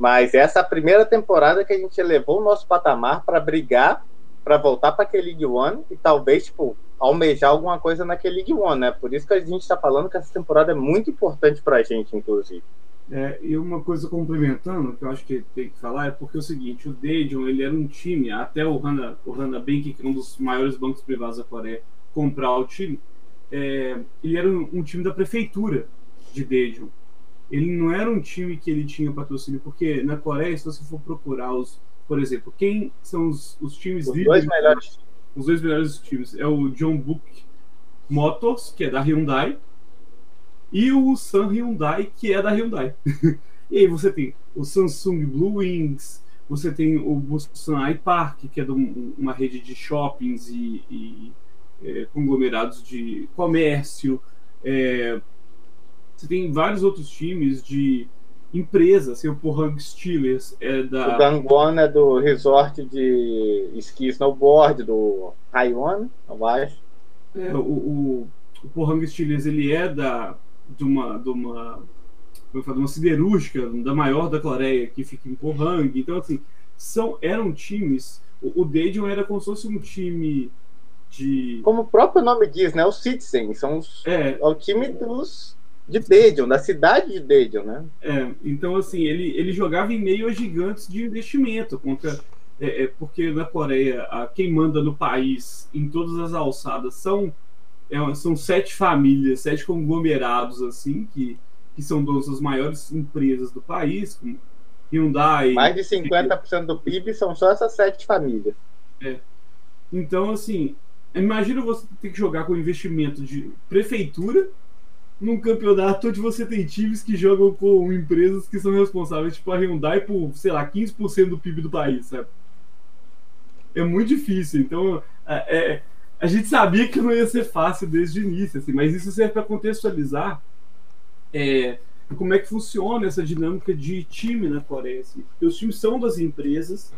Mas essa é primeira temporada que a gente elevou o nosso patamar para brigar para voltar para aquele League One e talvez tipo almejar alguma coisa naquele League One, né? Por isso que a gente está falando que essa temporada é muito importante para a gente, inclusive. É, e uma coisa complementando, que eu acho que tem que falar, é porque é o seguinte, o Daejeon, ele era um time, até o Hana, o Hana Bank, que é um dos maiores bancos privados da Coreia, comprar o time, é, ele era um, um, time da prefeitura de Daejeon. Ele não era um time que ele tinha patrocínio, porque na Coreia, se você for procurar os, por exemplo, quem são os, os times os líderes? Dois melhores. Os dois melhores times é o John Book Motors, que é da Hyundai, e o Sun Hyundai, que é da Hyundai. e aí você tem o Samsung Blue Wings, você tem o Busan iPark, que é de uma rede de shoppings e, e é, conglomerados de comércio. É, você tem vários outros times de empresa, assim, o Pohang Steelers é da. O Gangwon é do resort de esqui snowboard, do Taiwan, eu acho. É, o, o, o Pohang Steelers ele é da, de uma. De uma de uma siderúrgica, da maior da Coreia, que fica em Pohang. Então, assim, são, eram times. O, o Daejeon era como se fosse um time de. Como o próprio nome diz, né? Os Citizen. São os, é, é o time dos de Dedion, da cidade de Dedion, né? É, então assim, ele, ele jogava em meio a gigantes de investimento contra é, é, porque na Coreia a, quem manda no país em todas as alçadas são é, são sete famílias, sete conglomerados assim que, que são donos das maiores empresas do país, como Hyundai. Mais de 50% do PIB são só essas sete famílias. É. Então assim, imagina você ter que jogar com investimento de prefeitura num campeonato onde você tem times que jogam com empresas que são responsáveis, tipo a Hyundai, por, sei lá, 15% do PIB do país, sabe? É muito difícil. Então, é, é, a gente sabia que não ia ser fácil desde o início, assim, mas isso serve para contextualizar é, como é que funciona essa dinâmica de time na Coreia. Assim. Porque os times são das empresas,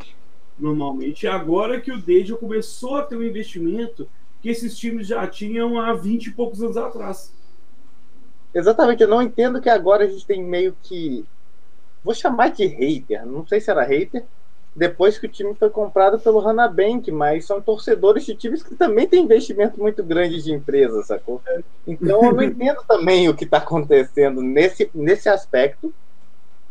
normalmente, e agora que o Deja começou a ter um investimento que esses times já tinham há 20 e poucos anos atrás. Exatamente, eu não entendo que agora a gente tem meio que. Vou chamar de hater, não sei se era hater, depois que o time foi comprado pelo Hanabank, mas são torcedores de times que também têm investimento muito grande de empresa, sacou? Então eu não entendo também o que está acontecendo nesse, nesse aspecto.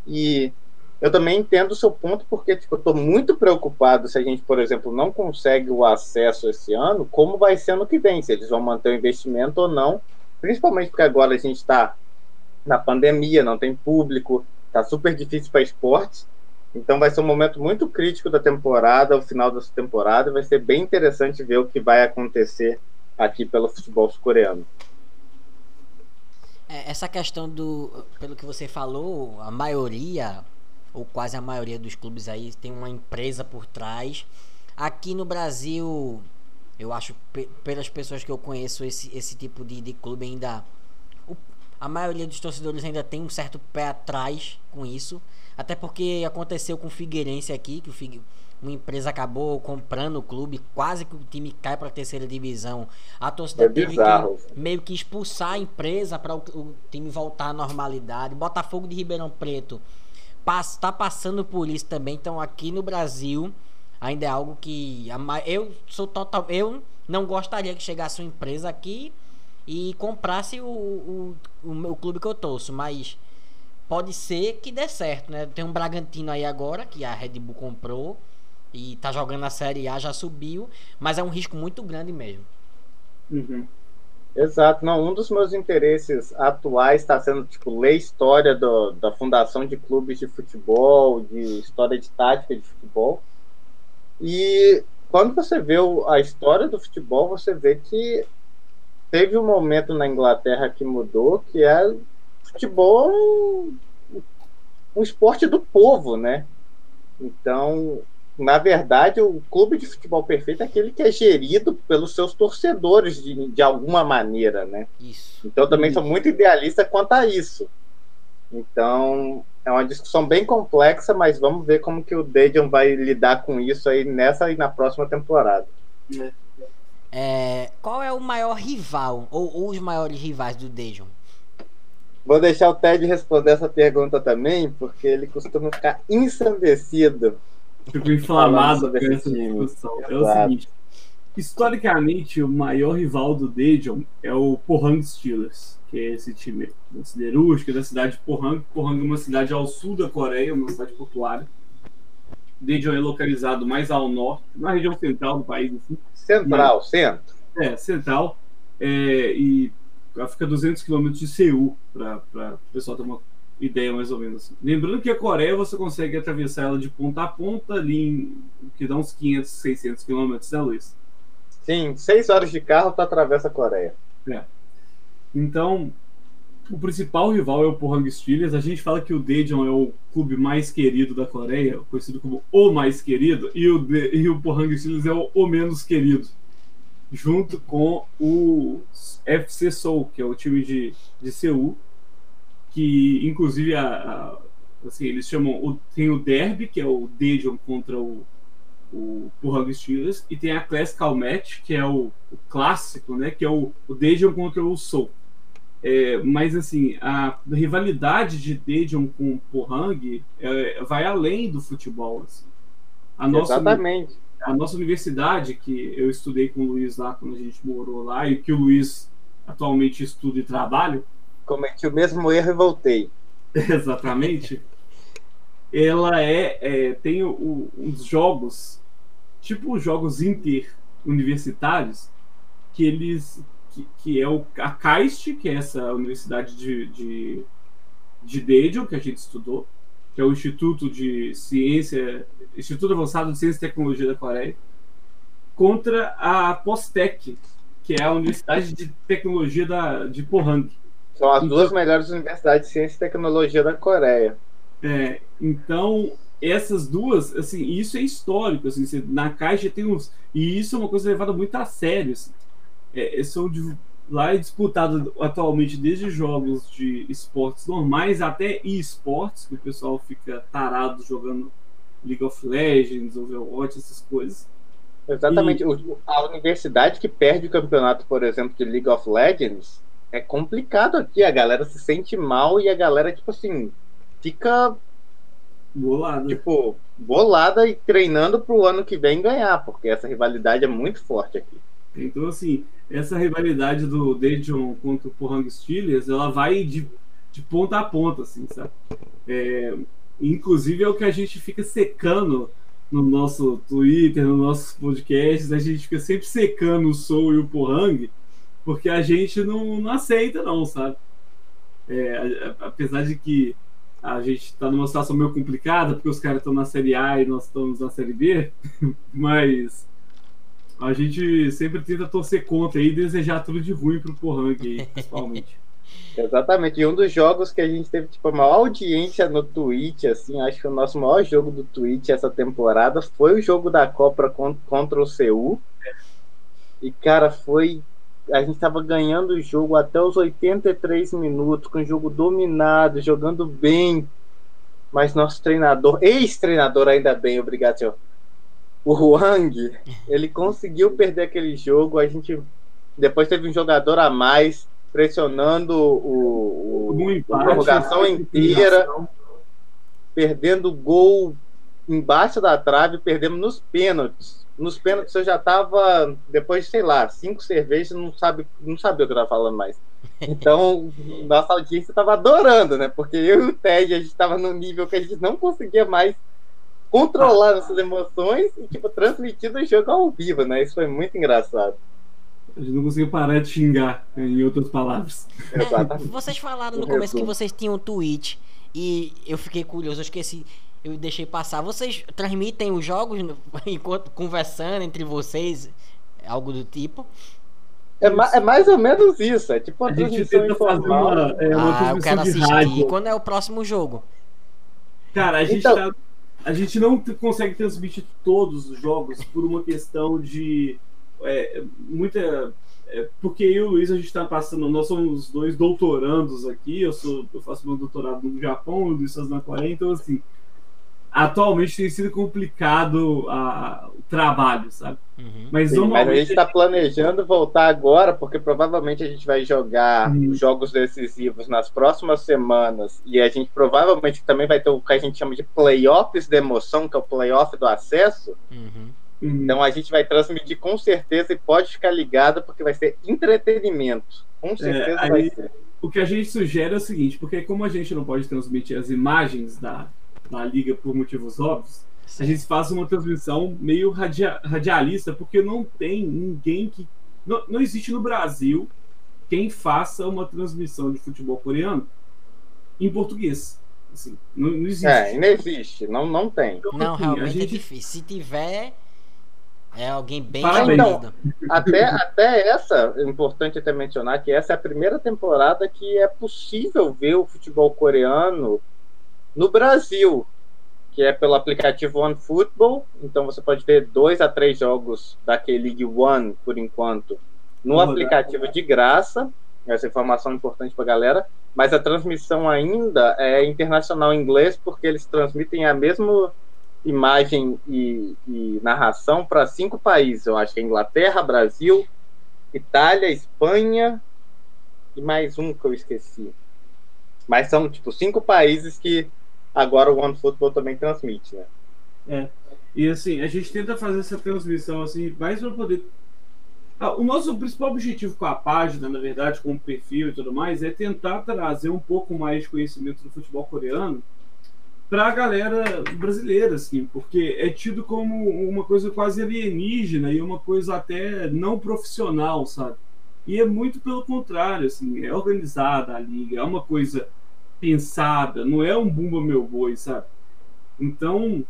E eu também entendo o seu ponto, porque tipo, eu estou muito preocupado se a gente, por exemplo, não consegue o acesso esse ano, como vai ser ano que vem, se eles vão manter o investimento ou não principalmente porque agora a gente está na pandemia, não tem público, está super difícil para esporte. Então vai ser um momento muito crítico da temporada, o final dessa temporada, vai ser bem interessante ver o que vai acontecer aqui pelo futebol sul-coreano. É, essa questão do, pelo que você falou, a maioria ou quase a maioria dos clubes aí tem uma empresa por trás. Aqui no Brasil, eu acho, pelas pessoas que eu conheço, esse, esse tipo de, de clube ainda. O, a maioria dos torcedores ainda tem um certo pé atrás com isso. Até porque aconteceu com o Figueirense aqui, que o Figue, uma empresa acabou comprando o clube, quase que o time cai para a terceira divisão. A torcida é teve que meio que expulsar a empresa para o, o, time voltar à normalidade. Botafogo de Ribeirão Preto está passando por isso também. Então aqui no Brasil ainda é algo que eu sou total eu não gostaria que chegasse uma empresa aqui e comprasse o, o, o clube que eu torço, mas pode ser que dê certo, né? Tem um Bragantino aí agora que a Red Bull comprou e tá jogando a Série A, já subiu, mas é um risco muito grande mesmo. Uhum. Exato, não, um dos meus interesses atuais está sendo tipo ler história do, da fundação de clubes de futebol, de história de tática de futebol. E quando você vê a história do futebol, você vê que teve um momento na Inglaterra que mudou, que é futebol um, um esporte do povo, né? Então, na verdade, o clube de futebol perfeito é aquele que é gerido pelos seus torcedores de, de alguma maneira, né? Isso. Então, também isso. sou muito idealista quanto a isso. Então, é uma discussão bem complexa, mas vamos ver como que o Dejon vai lidar com isso aí nessa e na próxima temporada. É. Qual é o maior rival, ou os maiores rivais do Dejon? Vou deixar o Ted responder essa pergunta também, porque ele costuma ficar ensandecido. Fico inflamado com essa discussão. É o seguinte: historicamente, o maior rival do Dejon é o Pohang Steelers que é esse time da siderúrgica, da cidade de Pohang. Pohang é uma cidade ao sul da Coreia, uma cidade portuária. Daejeon é localizado mais ao norte, na região central do país. Assim. Central, centro. É, central. É, e fica a 200 quilômetros de Seul, para o pessoal ter uma ideia mais ou menos. Assim. Lembrando que a Coreia você consegue atravessar ela de ponta a ponta, ali em, que dá uns 500, 600 quilômetros, né, Luiz? Sim, seis horas de carro tu atravessa a Coreia. É. Então, o principal rival é o Pohang Steelers. A gente fala que o Daejeon é o clube mais querido da Coreia, conhecido como o mais querido, e o, De e o Pohang Steelers é o, o, menos querido, junto com o FC Seoul, que é o time de, de Seul, que inclusive a, a, assim, eles chamam o, tem o derby, que é o Daejeon contra o o Pohang Steelers e tem a Classical Match, que é o, o clássico, né, que é o, o Daejeon contra o Seoul. É, mas assim, a rivalidade de Daejeon com Pohang é, vai além do futebol. Assim. A nossa, Exatamente. A nossa universidade, que eu estudei com o Luiz lá quando a gente morou lá, e que o Luiz atualmente estuda e trabalha. Cometi o mesmo erro e voltei. Exatamente. Ela é, é tem o, uns jogos, tipo os jogos inter-universitários, que eles que, que é o, a KAIST, que é essa universidade de, de, de Daejeon, que a gente estudou, que é o Instituto de Ciência, Instituto Avançado de Ciência e Tecnologia da Coreia, contra a POSTEC, que é a Universidade de Tecnologia da, de Pohang. São as então, duas melhores universidades de ciência e tecnologia da Coreia. É, então, essas duas, assim, isso é histórico, assim, na caixa tem uns. E isso é uma coisa levada muito a sério. Assim é, são de, lá é disputado atualmente desde jogos de esportes normais até e-esportes, que o pessoal fica tarado jogando League of Legends, Overwatch, essas coisas. Exatamente. E... A universidade que perde o campeonato, por exemplo, de League of Legends, é complicado aqui. A galera se sente mal e a galera, tipo assim, fica. Bolada. Tipo, bolada e treinando pro ano que vem ganhar, porque essa rivalidade é muito forte aqui. Então, assim, essa rivalidade do Dejon contra o Pohang Steelers, ela vai de, de ponta a ponta, assim, sabe? É, inclusive é o que a gente fica secando no nosso Twitter, nos nossos podcasts, a gente fica sempre secando o Soul e o Pohang, porque a gente não, não aceita, não, sabe? É, apesar de que a gente está numa situação meio complicada, porque os caras estão na Série A e nós estamos na Série B, mas a gente sempre tenta torcer contra e desejar tudo de ruim pro Pohang aí, principalmente. Exatamente. E um dos jogos que a gente teve tipo, a maior audiência no Twitch, assim, acho que o nosso maior jogo do Twitch essa temporada foi o jogo da Copa contra o Seul. E, cara, foi. A gente tava ganhando o jogo até os 83 minutos, com o jogo dominado, jogando bem. Mas nosso treinador, ex-treinador, ainda bem, obrigado, senhor. O Huang, ele conseguiu perder aquele jogo. A gente depois teve um jogador a mais pressionando o, o empate, a prorrogação inteira, perdendo gol embaixo da trave, perdemos nos pênaltis. Nos pênaltis eu já estava, depois de, sei lá, cinco cervejas, não, sabe, não sabia o que eu estava falando mais. Então, nossa audiência estava adorando, né? Porque eu e o Ted, a gente estava no nível que a gente não conseguia mais controlar nossas emoções e, tipo, transmitir o jogo ao vivo, né? Isso foi muito engraçado. A gente não conseguiu parar de xingar, em outras palavras. É, vocês falaram no começo que vocês tinham um tweet e eu fiquei curioso, eu esqueci, eu deixei passar. Vocês transmitem os jogos enquanto conversando entre vocês, algo do tipo? É, ma é mais ou menos isso, é tipo uma a gente tenta fazer uma, é, uma ah, eu quero assistir. Rádio. Quando é o próximo jogo? Cara, a gente então... tá, a gente não consegue transmitir todos os jogos por uma questão de é, muita. É, porque eu e o Luiz, a gente está passando. Nós somos dois doutorandos aqui. Eu, sou, eu faço meu doutorado no Japão, o Luiz faz na Coreia. Então, assim, atualmente tem sido complicado a, o trabalho, sabe? Uhum. Mas, Sim, normalmente... mas a gente está planejando voltar agora, porque provavelmente a gente vai jogar uhum. jogos decisivos nas próximas semanas e a gente provavelmente também vai ter o que a gente chama de playoffs de emoção, que é o playoff do acesso. Uhum. Uhum. Então a gente vai transmitir com certeza e pode ficar ligado porque vai ser entretenimento. Com é, certeza é, vai ser. O que a gente sugere é o seguinte, porque como a gente não pode transmitir as imagens da, da liga por motivos óbvios, a gente faz uma transmissão meio radia, radialista, porque não tem ninguém que. Não, não existe no Brasil quem faça uma transmissão de futebol coreano em português. Assim, não, não existe. É, não existe, não, não tem. Então, não, assim, realmente é gente... é difícil. Se tiver, é alguém bem então, até, até essa, é importante até mencionar que essa é a primeira temporada que é possível ver o futebol coreano no Brasil, que é pelo aplicativo One Football. Então você pode ver dois a três jogos da K-League One, por enquanto, no Vamos aplicativo de graça. Essa informação é importante para a galera. Mas a transmissão ainda é internacional em inglês, porque eles transmitem a mesma imagem e, e narração para cinco países. Eu acho que é Inglaterra, Brasil, Itália, Espanha e mais um que eu esqueci. Mas são tipo cinco países que agora o One Football também transmite, né? É. E assim, a gente tenta fazer essa transmissão assim, mais para poder. Ah, o nosso principal objetivo com a página, na verdade, com o perfil e tudo mais, é tentar trazer um pouco mais de conhecimento do futebol coreano para a galera brasileira, assim, porque é tido como uma coisa quase alienígena e uma coisa até não profissional, sabe? E é muito pelo contrário, assim, é organizada a liga, é uma coisa pensada, não é um bumba meu boi, sabe? Então,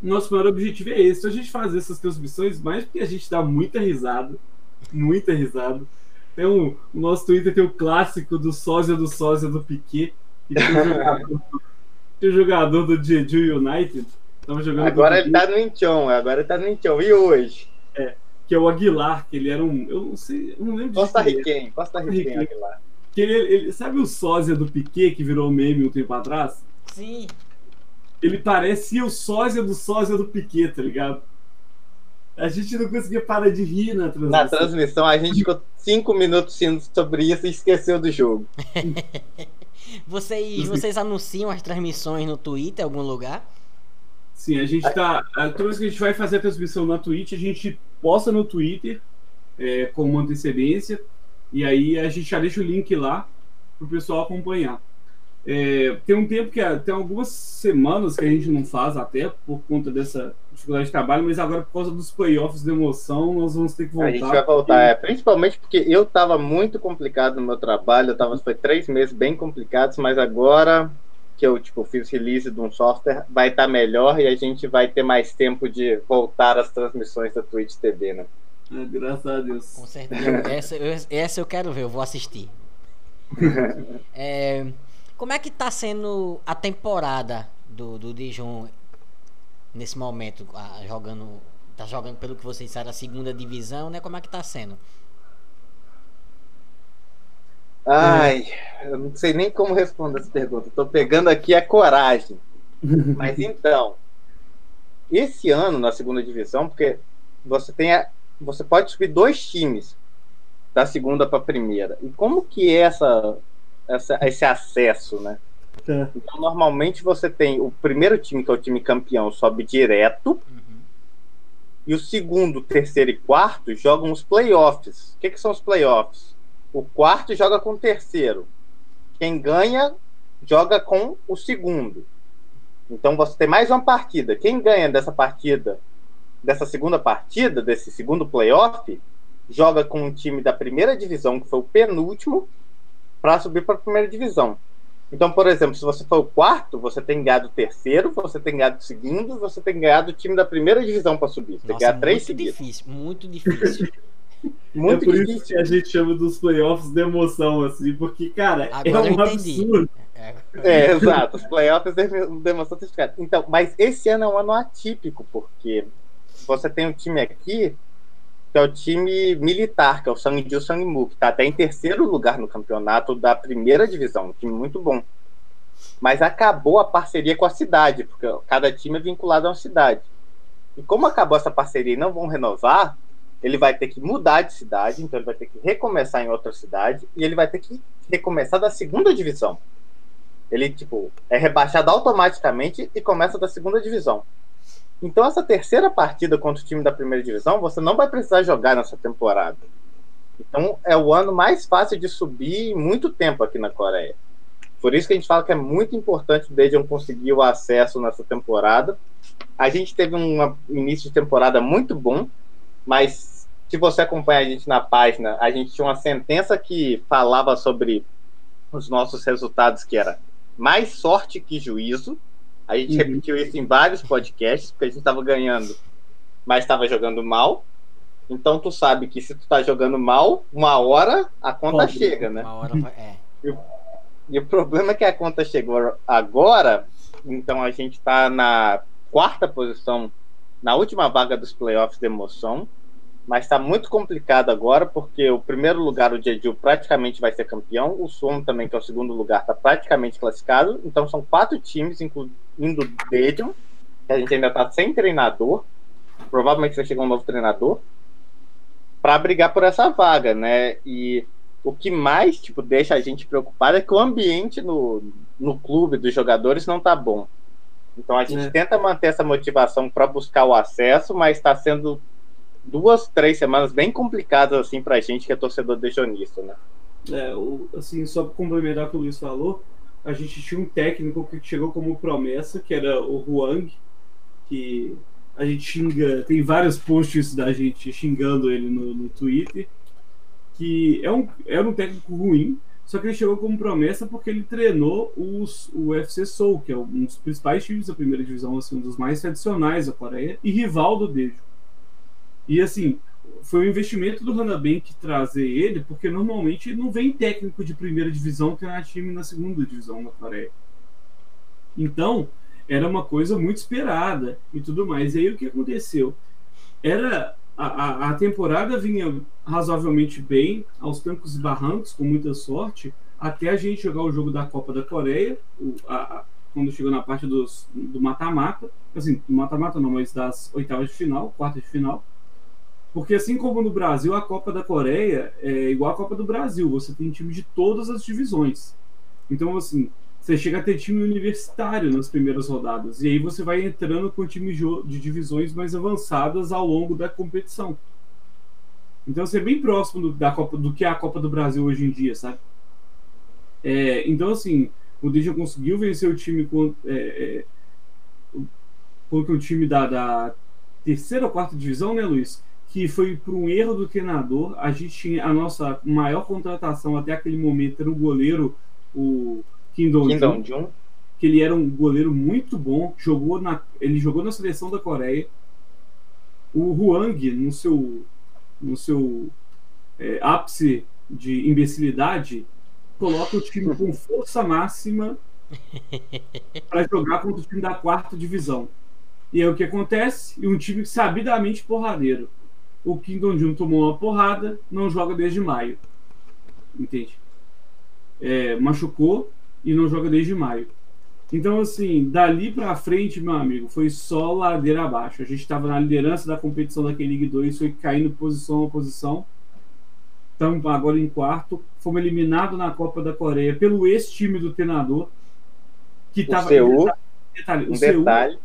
nosso maior objetivo é esse, a gente fazer essas transmissões mais porque a gente dá muita risada, muita risada. Tem um, o nosso Twitter tem o clássico do sósia do sósia do Piquet, que tem um o jogador do Jeju United tava jogando. Agora ele tá no Incheon, agora ele tá no Incheon. E hoje? É, que é o Aguilar, que ele era um. Eu não sei, eu não lembro Costa Riquem, Costa Riquem Aguilar. Que ele, ele, sabe o sósia do Piquet que virou meme um tempo atrás? Sim. Ele parecia o sósia do sósia do Piquet, tá ligado? A gente não conseguia parar de rir na transmissão. Na transmissão, a gente ficou cinco minutos rindo sobre isso e esqueceu do jogo. vocês, vocês anunciam as transmissões no Twitter, em algum lugar? Sim, a gente tá. Toda vez que a gente vai fazer a transmissão na Twitch, a gente posta no Twitter é, com uma antecedência. E aí a gente já deixa o link lá para o pessoal acompanhar. É, tem um tempo que tem algumas semanas que a gente não faz até por conta dessa dificuldade de trabalho, mas agora por causa dos playoffs de emoção nós vamos ter que voltar. A gente vai voltar, é, principalmente porque eu estava muito complicado no meu trabalho, eu tava, foi três meses bem complicados, mas agora que eu tipo fiz release de um software vai estar tá melhor e a gente vai ter mais tempo de voltar às transmissões da Twitch TV, né? É, graças a Deus. Com certeza. essa, essa eu quero ver, eu vou assistir. é, como é que tá sendo a temporada do, do Dijon nesse momento? jogando. Tá jogando, pelo que vocês disseram, a segunda divisão, né? Como é que tá sendo? Ai, eu não sei nem como responder essa pergunta. Estou pegando aqui a coragem. Mas então, esse ano na segunda divisão, porque você tem a, você pode subir dois times da segunda para a primeira. E como que é essa, essa, esse acesso, né? É. Então, normalmente você tem o primeiro time, que é o time campeão, sobe direto. Uhum. E o segundo, terceiro e quarto jogam os playoffs. O que, que são os playoffs? O quarto joga com o terceiro. Quem ganha joga com o segundo. Então você tem mais uma partida. Quem ganha dessa partida, dessa segunda partida, desse segundo playoff, joga com um time da primeira divisão, que foi o penúltimo, para subir para a primeira divisão. Então, por exemplo, se você for o quarto, você tem ganhado o terceiro, você tem ganhado o segundo, você tem ganhado o time da primeira divisão para subir. Você Nossa, ganha três muito difícil, muito difícil. muito é por difícil. isso que a gente chama dos playoffs de emoção, assim, porque, cara, é Agora é um absurdo. É. é, exato. Os playoffs de emoção Então, mas esse ano é um ano atípico, porque você tem um time aqui que é o time militar, que é o Sangju Sangmu, que está até em terceiro lugar no campeonato da primeira divisão, um time muito bom. Mas acabou a parceria com a cidade, porque cada time é vinculado a uma cidade. E como acabou essa parceria e não vão renovar, ele vai ter que mudar de cidade, então ele vai ter que recomeçar em outra cidade, e ele vai ter que recomeçar da segunda divisão. Ele, tipo, é rebaixado automaticamente e começa da segunda divisão. Então, essa terceira partida contra o time da primeira divisão, você não vai precisar jogar nessa temporada. Então, é o ano mais fácil de subir em muito tempo aqui na Coreia. Por isso que a gente fala que é muito importante o Daejeon conseguir o acesso nessa temporada. A gente teve um início de temporada muito bom, mas se você acompanha a gente na página, a gente tinha uma sentença que falava sobre os nossos resultados, que era mais sorte que juízo. A gente uhum. repetiu isso em vários podcasts, porque a gente estava ganhando, mas estava jogando mal. Então tu sabe que se tu tá jogando mal, uma hora a conta Pode, chega, né? Uma hora vai, é. E o, e o problema é que a conta chegou agora, então a gente tá na quarta posição, na última vaga dos playoffs de emoção mas está muito complicado agora, porque o primeiro lugar, o Jeju, praticamente vai ser campeão, o Suwon também, que é o segundo lugar, está praticamente classificado, então são quatro times, incluindo o Daejeon, que a gente ainda está sem treinador, provavelmente vai chegar um novo treinador, para brigar por essa vaga, né? E o que mais tipo, deixa a gente preocupado é que o ambiente no, no clube dos jogadores não está bom. Então a gente é. tenta manter essa motivação para buscar o acesso, mas está sendo duas, três semanas bem complicadas assim pra gente que é torcedor dejonista, né? É, o, assim, só para complementar o que o Luiz falou, a gente tinha um técnico que chegou como promessa, que era o Huang, que a gente xinga, tem vários posts da gente xingando ele no, no Twitter, que é um, era um técnico ruim, só que ele chegou como promessa porque ele treinou os, o UFC Seoul, que é um dos principais times da primeira divisão, assim, um dos mais tradicionais da Coreia, e rival do Dejo. E assim, foi um investimento do Hanabank trazer ele, porque normalmente não vem técnico de primeira divisão treinar time na segunda divisão na Coreia. Então, era uma coisa muito esperada e tudo mais. E aí o que aconteceu? Era a, a, a temporada vinha razoavelmente bem, aos trancos e barrancos, com muita sorte, até a gente jogar o jogo da Copa da Coreia, o, a, quando chegou na parte dos, do mata-mata, assim, do mata-mata não, mas das oitavas de final, quartas de final, Porque assim como no Brasil, a Copa da Coreia é igual a Copa do Brasil. Você tem time de todas as divisões. Então, assim, você chega a ter time universitário nas primeiras rodadas. E aí você vai entrando com times de divisões mais avançadas ao longo da competição. Então você é bem próximo do, da Copa, do que é a Copa do Brasil hoje em dia, sabe? É, então, assim, o Dijon conseguiu vencer o time com, é, é, contra o time da, da terceira ou quarta divisão, né, Luiz? Que foi por um erro do treinador. A gente tinha a nossa maior contratação até aquele momento era o goleiro, o Kim Dong-jun, que ele era um goleiro muito bom, jogou na, ele jogou na seleção da Coreia. O Huang, no seu, no seu é, ápice de imbecilidade, coloca o time com força máxima para jogar contra o time da quarta divisão. E é o que acontece, e um time sabidamente porradeiro. O Kim Dong-jun tomou uma porrada, não joga desde maio. Entende? É, machucou e não joga desde maio. Então, assim, dali para frente, meu amigo, foi só ladeira abaixo. A gente estava na liderança da competição daquele League 2, foi caindo posição a posição. Estamos agora em quarto. Fomos eliminados na Copa da Coreia pelo ex-time do treinador, que estava. Detalhe, um Seul, detalhe.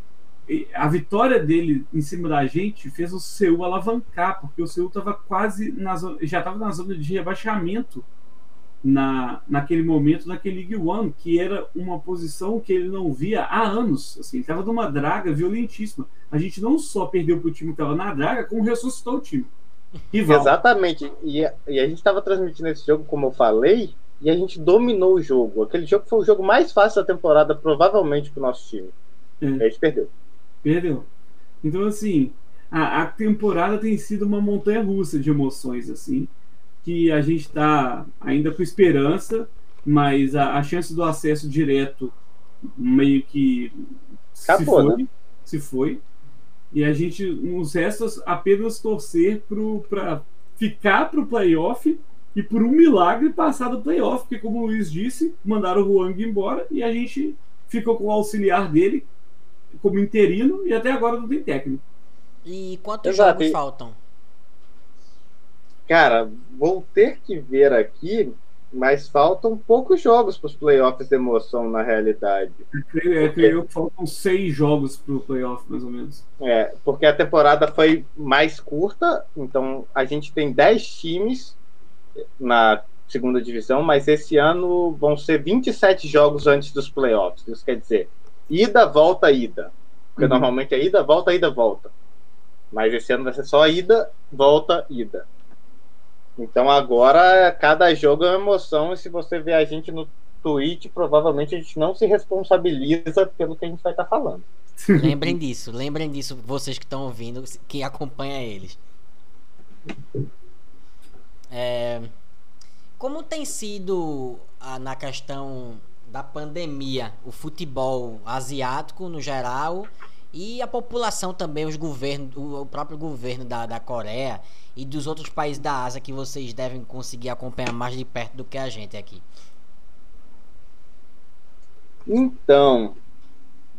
A vitória dele em cima da gente fez o Seul alavancar, porque o Seul estava quase na zona, já estava na zona de rebaixamento na, naquele momento, naquele League One, que era uma posição que ele não via há anos. Assim, ele estava numa draga violentíssima. A gente não só perdeu para o time que estava na draga, como ressuscitou o time. Rival. Exatamente. E, e a gente estava transmitindo esse jogo, como eu falei, e a gente dominou o jogo. Aquele jogo foi o jogo mais fácil da temporada, provavelmente, para o nosso time. É. A gente perdeu. Perdeu. Então, assim, a, a temporada tem sido uma montanha russa de emoções, assim que a gente está ainda com esperança, mas a, a, chance do acesso direto meio que Acabou, se foi, né? se foi. E a gente nos resta apenas torcer para ficar para o playoff e por um milagre passar do playoff, porque como o Luiz disse, mandaram o Huang embora e a gente ficou com o auxiliar dele como interino e até agora não tem técnico. E quantos Exato. jogos faltam? Cara, vou ter que ver aqui, mas faltam poucos jogos para os playoffs de emoção na realidade. Eu creio que faltam seis jogos para o playoff, mais ou menos. É, porque a temporada foi mais curta, então a gente tem dez times na segunda divisão, mas esse ano vão ser 27 jogos antes dos playoffs. Isso quer dizer, ida, volta, ida. Porque uhum. normalmente é ida, volta, ida, volta. Mas esse ano vai ser só ida, volta, ida. Então agora cada jogo é uma emoção e se você vê a gente no Twitch, provavelmente a gente não se responsabiliza pelo que a gente vai estar tá falando. Lembrem disso, lembrem disso, vocês que estão ouvindo, que acompanha eles. É, como tem sido a, na questão da pandemia o futebol asiático no geral e a população também, os governos, o, próprio governo da, da Coreia e dos outros países da Ásia que vocês devem conseguir acompanhar mais de perto do que a gente aqui? Então,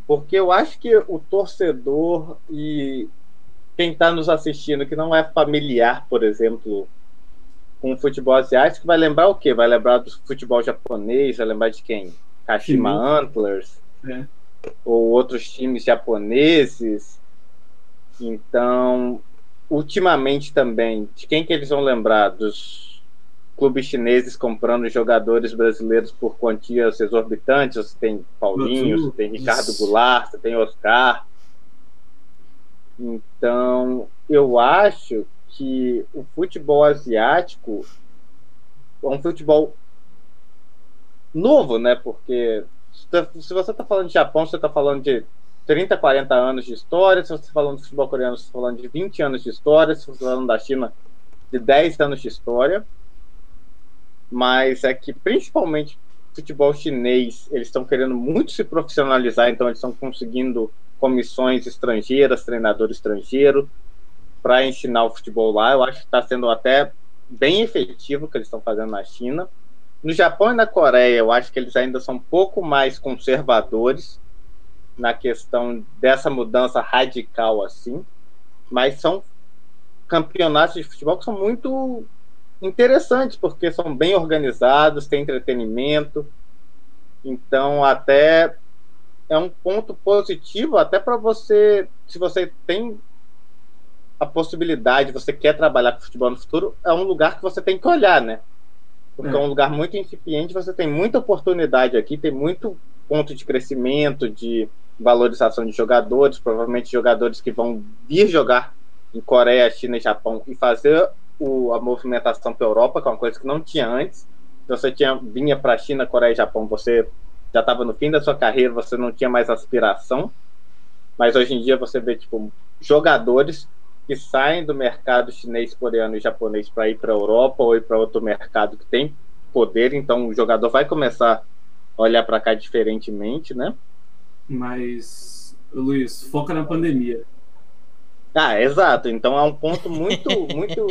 porque eu acho que o torcedor e quem está nos assistindo que não é familiar, por exemplo, com o futebol asiático, vai lembrar o quê? Vai lembrar do futebol japonês, vai lembrar de quem? Kashima Sim. Antlers, é. ou outros times japoneses. Então, ultimamente também, de quem que eles vão lembrar? Dos clubes chineses comprando jogadores brasileiros por quantias exorbitantes? Você tem Paulinho, você tem Ricardo Isso. Goulart, você tem Oscar. Então, eu acho que o futebol asiático é um futebol novo, né? Porque se você está falando de Japão, você está falando de 30, 40 anos de história. Se você está falando de futebol coreano, você está falando de 20 anos de história. Se você está falando da China, de 10 anos de história. Mas é que, principalmente, futebol chinês, eles estão querendo muito se profissionalizar, então eles estão conseguindo comissões estrangeiras, treinador estrangeiro, para ensinar o futebol lá. Eu acho que está sendo até bem efetivo o que eles estão fazendo na China. No Japão e na Coreia, eu acho que eles ainda são um pouco mais conservadores na questão dessa mudança radical assim, mas são campeonatos de futebol que são muito interessantes, porque são bem organizados, tem entretenimento. Então, até é um ponto positivo até para você, se você tem a possibilidade, você quer trabalhar com futebol no futuro, é um lugar que você tem que olhar, né? Porque é, é um lugar muito incipiente, você tem muita oportunidade aqui, tem muito ponto de crescimento, de valorização de jogadores, provavelmente jogadores que vão vir jogar em Coreia, China e Japão e fazer o, a movimentação para a Europa, que é uma coisa que não tinha antes. Se você tinha, vinha para a China, Coreia e Japão, você já estava no fim da sua carreira, você não tinha mais aspiração. Mas hoje em dia você vê tipo jogadores que saem do mercado chinês, coreano e japonês para ir para a Europa ou ir para outro mercado que tem poder, então o jogador vai começar a olhar para cá diferentemente, né? Mas, Luiz, foca na pandemia. Ah, exato. Então é um ponto muito, muito.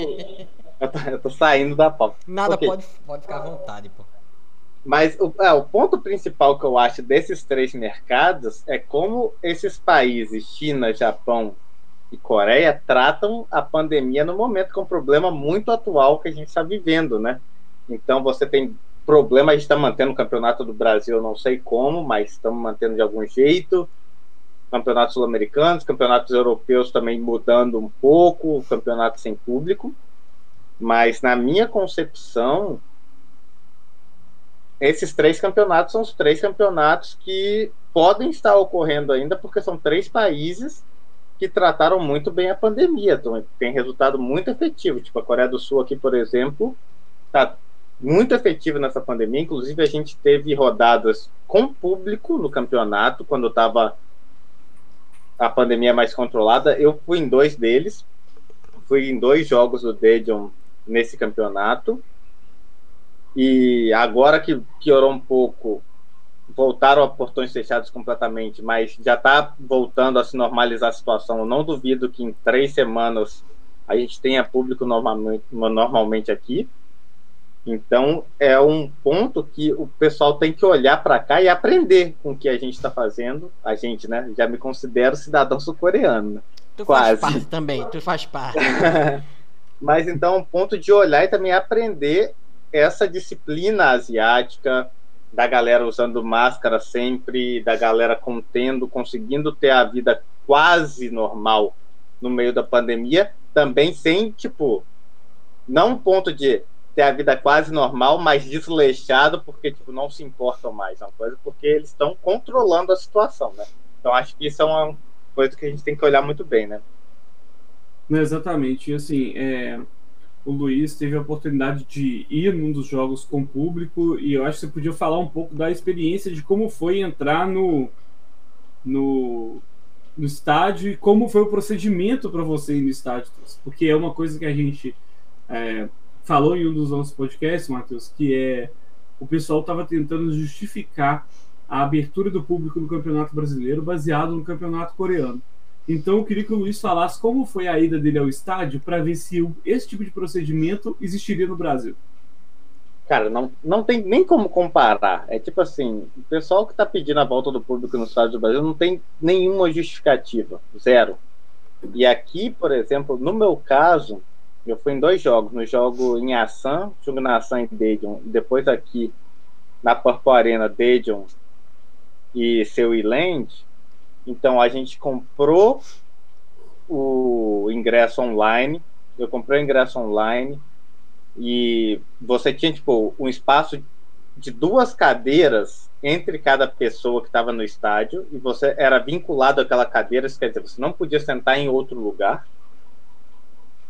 Eu tô, eu tô saindo da pauta. Nada, okay. pode, pode ficar à vontade, pô. Mas o, é, o ponto principal que eu acho desses três mercados é como esses países, China, Japão e Coreia, tratam a pandemia no momento, é um problema muito atual que a gente está vivendo, né? Então você tem problema, a gente está mantendo o campeonato do Brasil, não sei como, mas estamos mantendo de algum jeito. Campeonatos sul-americanos, campeonatos europeus também mudando um pouco, campeonato sem público. Mas na minha concepção, esses três campeonatos são os três campeonatos que podem estar ocorrendo ainda, porque são três países que trataram muito bem a pandemia, então, tem resultado muito efetivo. Tipo, a Coreia do Sul aqui, por exemplo, está muito efetivo nessa pandemia. Inclusive, a gente teve rodadas com público no campeonato, quando estava a pandemia mais controlada. Eu fui em dois deles, fui em dois jogos do Daejeon nesse campeonato. E agora que piorou um pouco, voltaram a portões fechados completamente, mas já está voltando a se normalizar a situação. Eu não duvido que em três semanas a gente tenha público normalmente, normalmente aqui. Então é um ponto que o pessoal tem que olhar para cá e aprender com o que a gente está fazendo. A gente, né? Já me considero cidadão sul-coreano. Né? Tu Quase. faz parte também, tu faz parte. Mas então é um ponto de olhar e também aprender essa disciplina asiática da galera usando máscara sempre, da galera contendo, conseguindo ter a vida quase normal no meio da pandemia, também sem, tipo, não ponto de ter a vida quase normal, mas desleixado, porque, tipo, não se importam mais. É uma coisa porque eles estão controlando a situação, né? Então, acho que isso é uma coisa que a gente tem que olhar muito bem, né? Exatamente. E, assim, é, o Luiz teve a oportunidade de ir num dos jogos com público e eu acho que você podia falar um pouco da experiência de como foi entrar no, no, no estádio e como foi o procedimento para você ir no estádio, porque é uma coisa que a gente é, falou em um dos nossos podcasts, Matheus, que é o pessoal estava tentando justificar a abertura do público no Campeonato Brasileiro baseado no Campeonato Coreano. Então eu queria que o Luiz falasse como foi a ida dele ao estádio para ver se esse tipo de procedimento existiria no Brasil. Cara, não, não tem nem como comparar. É tipo assim, o pessoal que está pedindo a volta do público no estádio do Brasil não tem nenhuma justificativa, zero. E aqui, por exemplo, no meu caso, eu fui em dois jogos, no jogo em Assan, jogo na Assan e Daejeon, e depois aqui na Purple Arena, Daejeon e Seu Land, então a gente comprou o ingresso online. Eu comprei o ingresso online e você tinha tipo um espaço de duas cadeiras entre cada pessoa que estava no estádio e você era vinculado àquela cadeira, quer dizer, você não podia sentar em outro lugar.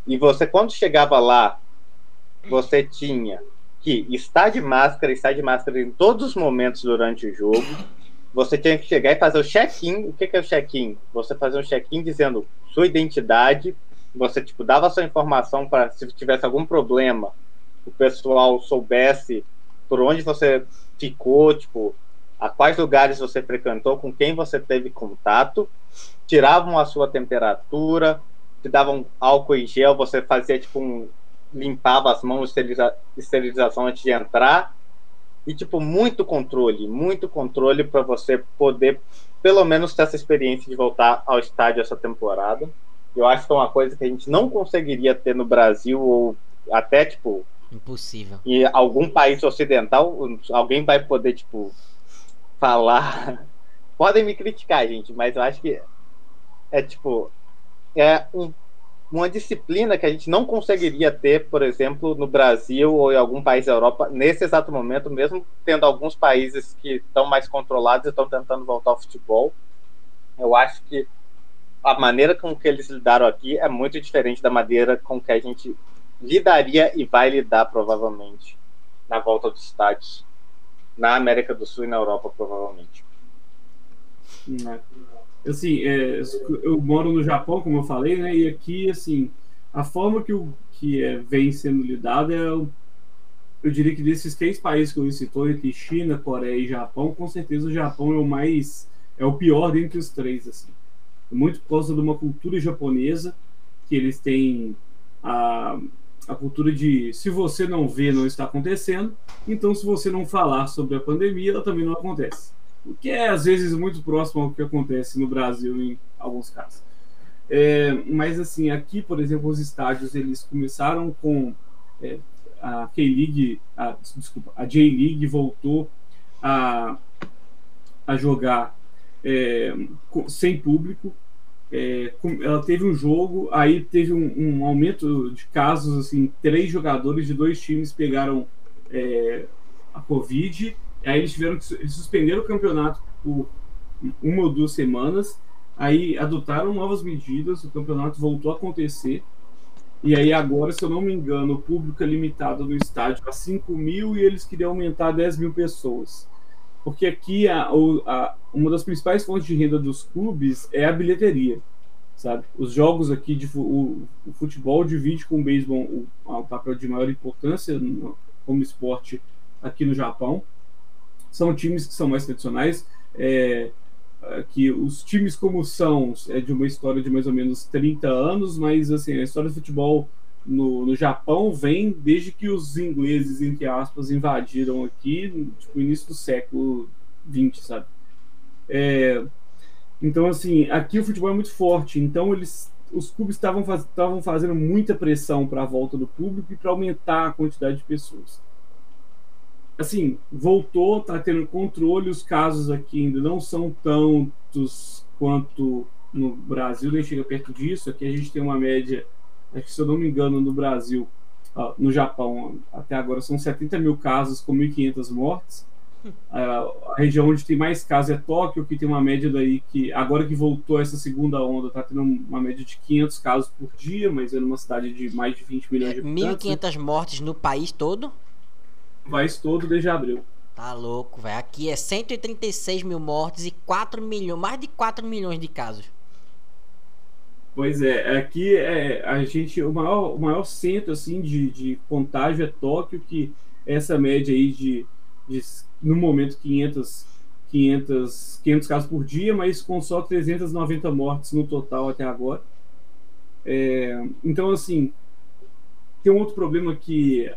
E você, quando chegava lá, você tinha que estar de máscara, estar de máscara em todos os momentos durante o jogo você tinha que chegar e fazer o check-in. O que, que é o check-in? Você fazer um check-in dizendo sua identidade, você tipo dava sua informação para se tivesse algum problema, o pessoal soubesse por onde você ficou, tipo, a quais lugares você frequentou, com quem você teve contato, tiravam a sua temperatura, te davam álcool em gel, você fazia tipo um limpava as mãos, esteriliza, esterilização antes de entrar e tipo muito controle, muito controle para você poder pelo menos ter essa experiência de voltar ao estádio essa temporada. eu acho que é uma coisa que a gente não conseguiria ter no Brasil ou até tipo impossível. Em algum país ocidental, alguém vai poder tipo falar. Podem me criticar, gente, mas eu acho que é tipo é um, uma disciplina que a gente não conseguiria ter, por exemplo, no Brasil ou em algum país da Europa nesse exato momento, mesmo tendo alguns países que estão mais controlados e estão tentando voltar ao futebol. Eu acho que a maneira com que eles lidaram aqui é muito diferente da maneira com que a gente lidaria e vai lidar provavelmente na volta dos estádios na América do Sul e na Europa provavelmente. É. Assim, é, eu moro no Japão, como eu falei, né? E aqui, assim, a forma que, o, que é, vem sendo lidada é, eu diria que desses três países que eu citou, entre China, Coreia e Japão, com certeza o Japão é o mais, é o pior dentre os três, assim muito por causa de uma cultura japonesa, que eles têm a, a cultura de se você não vê, não está acontecendo, então se você não falar sobre a pandemia, ela também não acontece. O que é, às vezes, muito próximo ao que acontece no Brasil em alguns casos. É, mas, assim, aqui, por exemplo, os estádios, eles começaram com é, a K-League, desculpa, a J-League voltou a, a jogar é, sem público. É, ela teve um jogo, aí teve um, um, aumento de casos, assim, três jogadores de dois times pegaram é, a Covid, aí eles tiveram que eles suspenderam o campeonato por uma ou duas semanas, aí adotaram novas medidas, o campeonato voltou a acontecer, e aí agora, se eu não me engano, o público é limitado no estádio a 5 mil e eles queriam aumentar a 10 mil pessoas porque aqui a, a, uma das principais fontes de renda dos clubes é a bilheteria, sabe? Os jogos aqui de o, o futebol divide com o beisebol o, o, papel de maior importância no, como esporte aqui no Japão. São times que são mais tradicionais, é, é que os times como são é de uma história de mais ou menos 30 anos, mas assim, a história do futebol no, no Japão vem desde que os ingleses, entre aspas, invadiram aqui, tipo, início do século XX, sabe? É, então, assim, aqui o futebol é muito forte, então eles, os clubes estavam faz, fazendo muita pressão para a volta do público e para aumentar a quantidade de pessoas. Assim, voltou, está tendo controle, os casos aqui ainda não são tantos quanto no Brasil, nem chega perto disso. Aqui a gente tem uma média acho que se eu não me engano, no Brasil, no Japão, até agora são 70 mil casos com 1.500 mortes. A região onde tem mais casos é Tóquio, que tem uma média daí que, agora que voltou essa segunda onda, está tendo uma média de 500 casos por dia, mas é numa cidade de mais de 20 milhões de habitantes. 1.500 mortes no país todo? País todo desde abril. Tá louco, velho. Aqui é 136 mil mortes e 4 milhões, mais de 4 milhões de casos. Pois é, aqui é a gente o maior, o maior centro assim de, de contágio é Tóquio, que é essa média aí de, de no momento 500 500 500 casos por dia, mas com só 390 mortes no total até agora. É, então assim, tem um outro problema que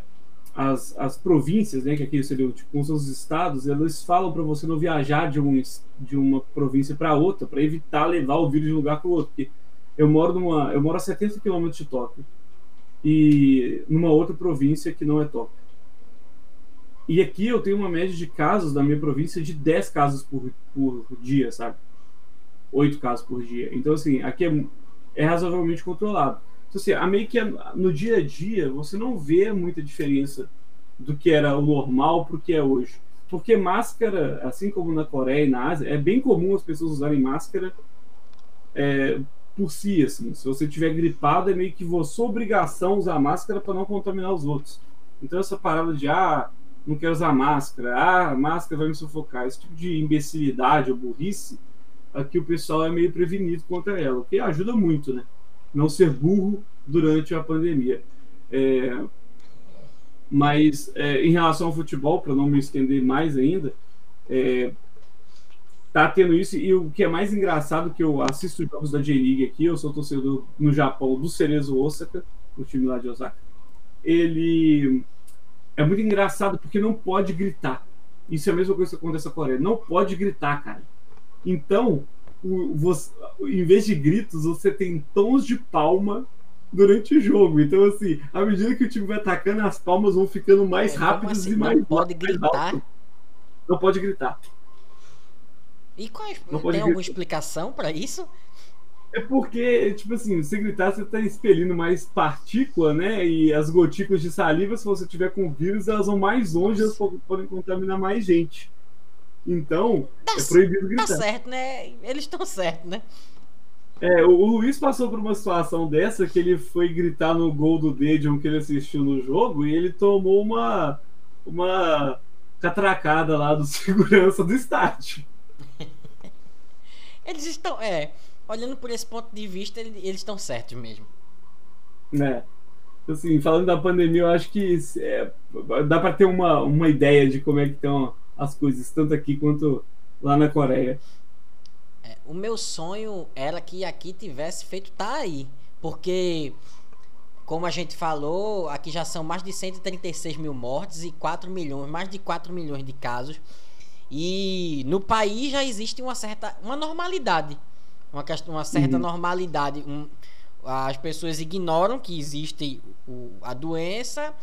as, as províncias, né, que aqui seriam tipo, como são os estados, elas falam para você não viajar de, um, de uma província para outra para evitar levar o vírus de um lugar para o outro. Porque eu moro numa, eu moro a 70 quilômetros de Tóquio e numa outra província que não é Tóquio. E aqui eu tenho uma média de casos da minha província de 10 casos por, por dia, sabe? 8 casos por dia. Então, assim, aqui é, é razoavelmente controlado. Então, assim, a meio que no dia a dia você não vê muita diferença do que era o normal para o que é hoje. Porque máscara, assim como na Coreia e na Ásia, é bem comum as pessoas usarem máscara é, por si, assim. Se você tiver gripado, é meio que sua obrigação usar máscara para não contaminar os outros. Então essa parada de ah, não quero usar máscara, ah, máscara vai me sufocar, esse tipo de imbecilidade ou burrice, aqui o pessoal é meio prevenido contra ela, o que ajuda muito, né? Não ser burro durante a pandemia. É... Mas é, em relação ao futebol, para não me estender mais ainda, é, tá tendo isso. E o que é mais engraçado que eu assisto jogos da J-League aqui, eu sou torcedor no Japão do Cerezo Osaka, o time lá de Osaka. Ele é muito engraçado porque não pode gritar. Isso é a mesma coisa que acontece na Coreia. Não pode gritar, cara. Então, o, você, em vez de gritos, você tem tons de palma durante o jogo. Então, assim, à medida que o time vai atacando, as palmas vão ficando mais é, rápidas assim? e mais. Não pode gritar. Não pode gritar. E qual, é, tem gritar. alguma explicação para isso? É porque, tipo assim, você gritar, você tá expelindo mais partícula, né? E as gotículas de saliva, se você tiver com vírus, elas vão mais longe, elas podem contaminar mais gente. Então, tá, é proibido gritar. Tá certo, né? Eles estão certos, né? É, o, Luiz passou por uma situação dessa que ele foi gritar no gol do Dedion que ele assistiu no jogo e ele tomou uma uma catracada lá do segurança do estádio. eles estão, é, olhando por esse ponto de vista, eles estão certos mesmo. Né? Assim, falando da pandemia, eu acho que é, dá para ter uma, uma ideia de como é que estão as coisas, tanto aqui quanto lá na Coreia. É, o meu sonho era que aqui tivesse feito tá aí, porque como a gente falou, aqui já são mais de 136 mil mortes e 4 milhões, mais de 4 milhões de casos. E no país já existe uma certa uma normalidade uma, uma certa uhum. normalidade. Um, as pessoas ignoram que existe o, a doença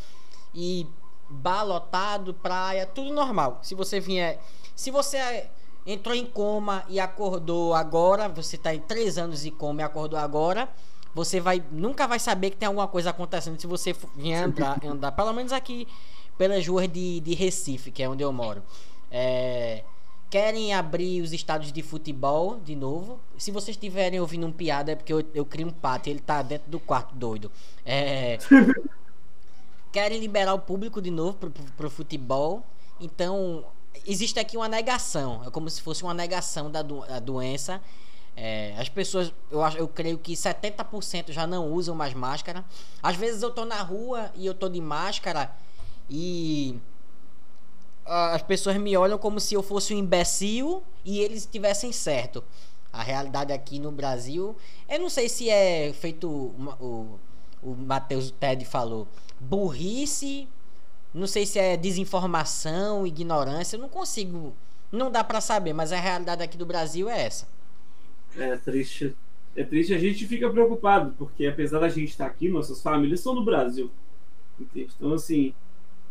e balotado, praia, tudo normal. Se você vier. Se você entrou em coma e acordou agora, você está em três anos em coma e acordou agora, você vai nunca vai saber que tem alguma coisa acontecendo se você vier andar, andar pelo menos aqui pelas ruas de, de Recife, que é onde eu moro. É, querem abrir os estádios de futebol de novo. Se vocês estiverem ouvindo um piada, é porque eu, eu crio um pato e ele tá dentro do quarto doido. É, querem liberar o público de novo pro, pro, pro, futebol. Então, existe aqui uma negação. É como se fosse uma negação da, do, da doença. É, as pessoas, eu, acho, eu creio que 70% já não usam mais máscara. Às vezes eu tô na rua e eu tô de máscara e as pessoas me olham como se eu fosse um imbecil e eles estivessem certo. A realidade aqui no Brasil, eu não sei se é feito o, o Matheus Ted falou, burrice, não sei se é desinformação, ignorância, eu não consigo, não dá para saber, mas a realidade aqui do Brasil é essa. É triste. É triste, a gente fica preocupado, porque apesar da gente estar aqui, nossas famílias estão no Brasil. Entende? Então, assim,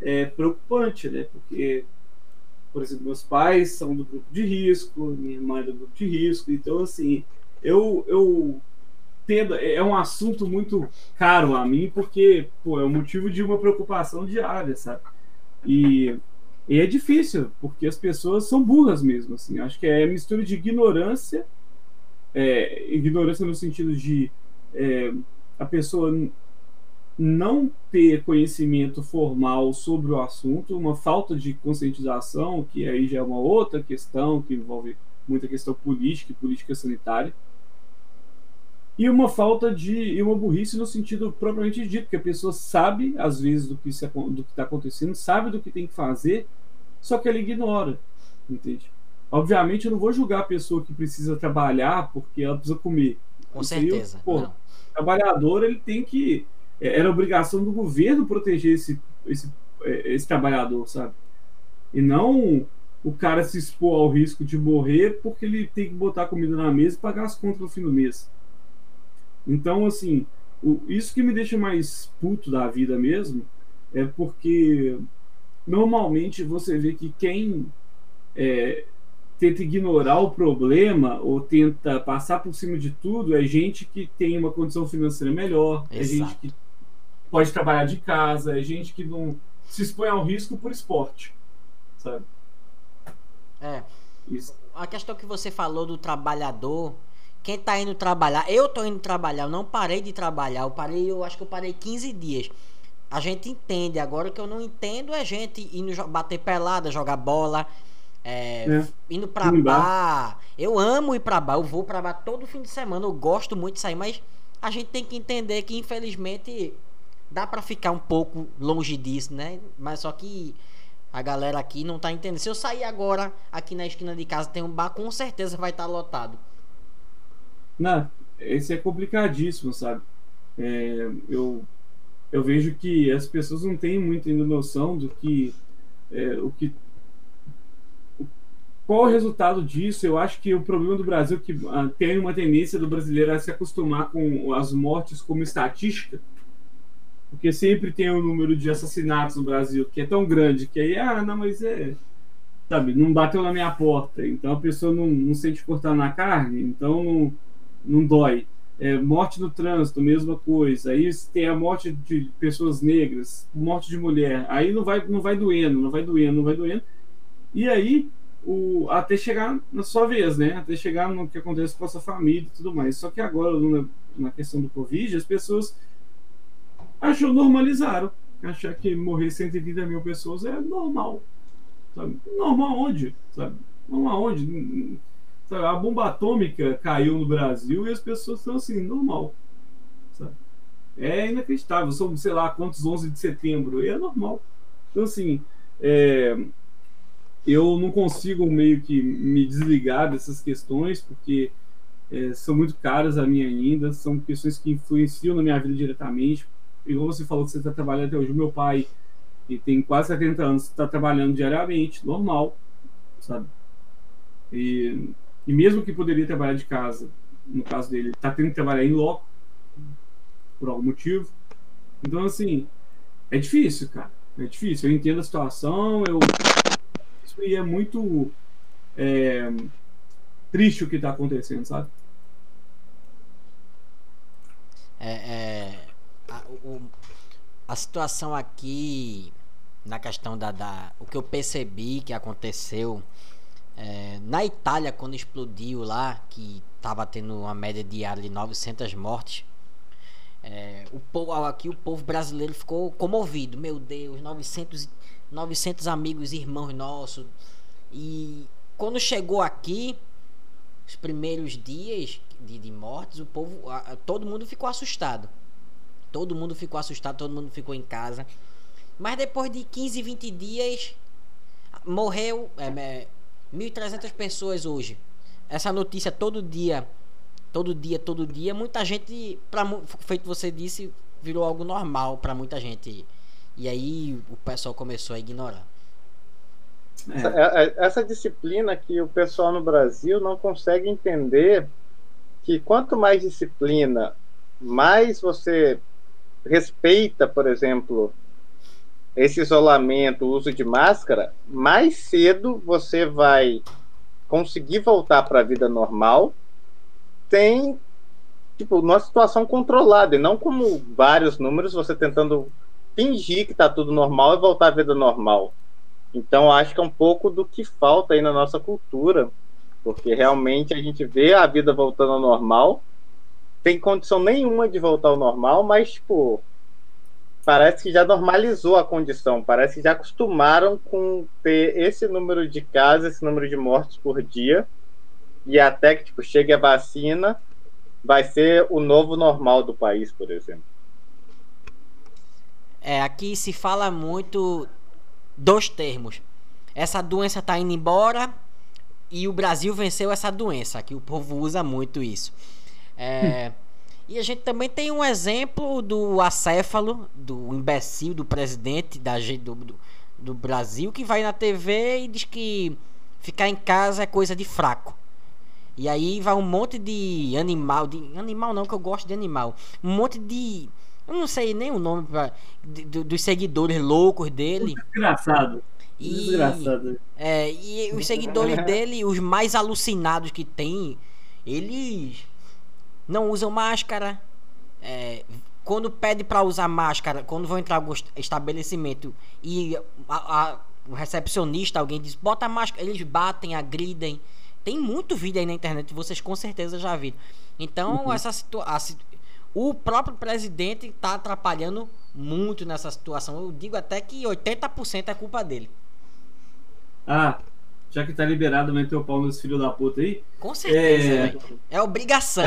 é preocupante, né? Porque, por exemplo, meus pais são do grupo de risco, minha irmã é do grupo de risco, então, assim, eu, eu tendo, é um assunto muito caro a mim, porque, pô, é um motivo de uma preocupação diária, sabe? E, e é difícil, porque as pessoas são burras mesmo, assim, acho que é mistura de ignorância, é, ignorância no sentido de é, a pessoa não ter conhecimento formal sobre o assunto, uma falta de conscientização, que aí já é uma outra questão, que envolve muita questão política e política sanitária, e uma falta de. e uma burrice no sentido propriamente dito, que a pessoa sabe, às vezes, do que está acontecendo, sabe do que tem que fazer, só que ela ignora, entende? Obviamente, eu não vou julgar a pessoa que precisa trabalhar porque ela precisa comer. Com certeza. Pô, o trabalhador, ele tem que é, era obrigação do governo proteger esse, esse, é, esse trabalhador, sabe? E não o cara se expor ao risco de morrer porque ele tem que botar comida na mesa e pagar as contas no fim do mês. Então, assim, o, isso que me deixa mais puto da vida mesmo é porque normalmente você vê que quem é, tenta ignorar o problema ou tenta passar por cima de tudo é gente que tem uma condição financeira melhor, Exato. é gente que pode trabalhar de casa, é gente que não se expõe ao risco por esporte, sabe? É. Isso. A questão que você falou do trabalhador, quem tá indo trabalhar, eu tô indo trabalhar, eu não parei de trabalhar, eu parei, eu acho que eu parei 15 dias. A gente entende, agora o que eu não entendo é gente indo bater pelada, jogar bola, é, é. indo pra bar. bar. Eu amo ir pra bar, eu vou pra bar todo fim de semana, eu gosto muito de sair, mas a gente tem que entender que infelizmente dá para ficar um pouco longe disso, né? Mas só que a galera aqui não tá entendendo. Se eu sair agora aqui na esquina de casa tem um bar, com certeza vai estar tá lotado. Não, esse é complicadíssimo, sabe? É, eu, eu vejo que as pessoas não têm muita noção do que é, o que qual o resultado disso? Eu acho que o problema do Brasil é que uh, tem uma tendência do brasileiro a se acostumar com as mortes como estatística, porque sempre tem um número de assassinatos no Brasil que é tão grande que aí, ah, não, mas é. Sabe, não bateu na minha porta, então a pessoa não, não sente cortar na carne, então não, não dói. É, morte no trânsito, mesma coisa. Aí tem a morte de pessoas negras, morte de mulher. Aí não vai, não vai doendo, não vai doendo, não vai doendo. E aí o, até chegar na sua vez, né? Até chegar no que acontece com a sua família e tudo mais. Só que agora, na, na questão do Covid, as pessoas achou, normalizaram. Achar que morrer 130 mil pessoas é normal. Sabe? Normal onde? Sabe? Normal onde? Sabe? A bomba atômica caiu no Brasil e as pessoas estão assim, normal. Sabe? É inacreditável. São, sei lá, quantos 11 de setembro. E é normal. Então, assim, é, eu não consigo meio que me desligar dessas questões, porque é, são muito caras a mim ainda, são questões que influenciam na minha vida diretamente. Igual você falou que você está trabalhando até hoje, meu pai e tem quase 70 anos, está trabalhando diariamente, normal, sabe? E, e mesmo que poderia trabalhar de casa, no caso dele, está tendo que trabalhar em loco, por algum motivo. Então, assim, é difícil, cara. É difícil. Eu entendo a situação, eu e é muito é, triste o que está acontecendo, sabe? É, é a, o, a situação aqui na questão da, da, o que eu percebi que aconteceu é, na Itália quando explodiu lá que estava tendo uma média diária de 900 mortes é, o povo aqui o povo brasileiro ficou comovido meu Deus 900 900 amigos, irmãos nossos. E quando chegou aqui, os primeiros dias de, de mortes, o povo, a, todo mundo ficou assustado. Todo mundo ficou assustado, todo mundo ficou em casa. Mas depois de 15, 20 dias, morreu é, é, 1.300 pessoas hoje. Essa notícia todo dia, todo dia, todo dia, muita gente, pra, feito você disse, virou algo normal para muita gente e aí o pessoal começou a ignorar. É. é. Essa disciplina que o pessoal no Brasil não consegue entender que quanto mais disciplina, mais você respeita, por exemplo, esse isolamento, o uso de máscara, mais cedo você vai conseguir voltar para a vida normal, tem tipo uma situação controlada e não como vários números você tentando fingir que está tudo normal e voltar à vida normal. Então, acho que é um pouco do que falta aí na nossa cultura, porque realmente a gente vê a vida voltando ao normal, tem condição nenhuma de voltar ao normal, mas, tipo, parece que já normalizou a condição, parece que já acostumaram com ter esse número de casos, esse número de mortes por dia, e até que, tipo, chegue a vacina, vai ser o novo normal do país, por exemplo. É, aqui se fala muito dos termos. Essa doença tá indo embora e o Brasil venceu essa doença, que o povo usa muito isso. É, e a gente também tem um exemplo do acéfalo, do imbecil do presidente da, do, do, do Brasil, que vai na TV e diz que ficar em casa é coisa de fraco. E aí vai um monte de animal, de animal não que eu gosto de animal, um monte de eu não sei nem o nome pra, de, de, dos seguidores loucos dele. Desgraçado. E, Desgraçado. É, e os seguidores dele, os mais alucinados que tem, eles não usam máscara. É, quando pede para usar máscara, quando vão entrar no estabelecimento e a, a, o recepcionista, alguém diz, bota máscara, eles batem, agridem. Tem muito vídeo aí na internet, vocês com certeza já viram. Então, uhum. essa situação o próprio presidente está atrapalhando muito nessa situação. Eu digo até que 80% é culpa dele. Ah, já que tá liberado meter o pau nos filhos da puta aí. Com certeza, é, é obrigação.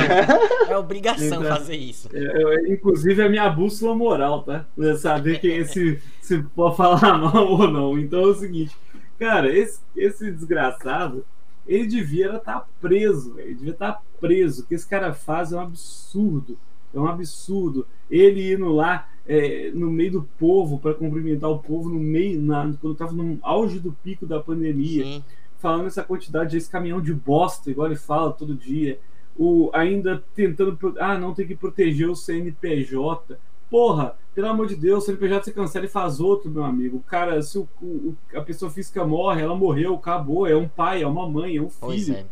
é obrigação então, fazer isso. É, é, inclusive é a minha bússola moral, tá? Pra saber quem se, se pode falar mal ou não. Então é o seguinte, cara, esse, esse desgraçado, ele devia estar tá preso, ele devia estar tá preso. O que esse cara faz é um absurdo. É um absurdo. Ele indo lá é, no meio do povo para cumprimentar o povo no meio, na, quando estava no auge do pico da pandemia. Sim. falando essa quantidade desse caminhão de bosta, igual ele fala todo dia. O, ainda tentando. Ah, não tem que proteger o CNPJ. Porra, pelo amor de Deus, o CNPJ você cancela e faz outro, meu amigo. O cara, se o, o, a pessoa física morre, ela morreu, acabou. É um pai, é uma mãe, é um filho. É.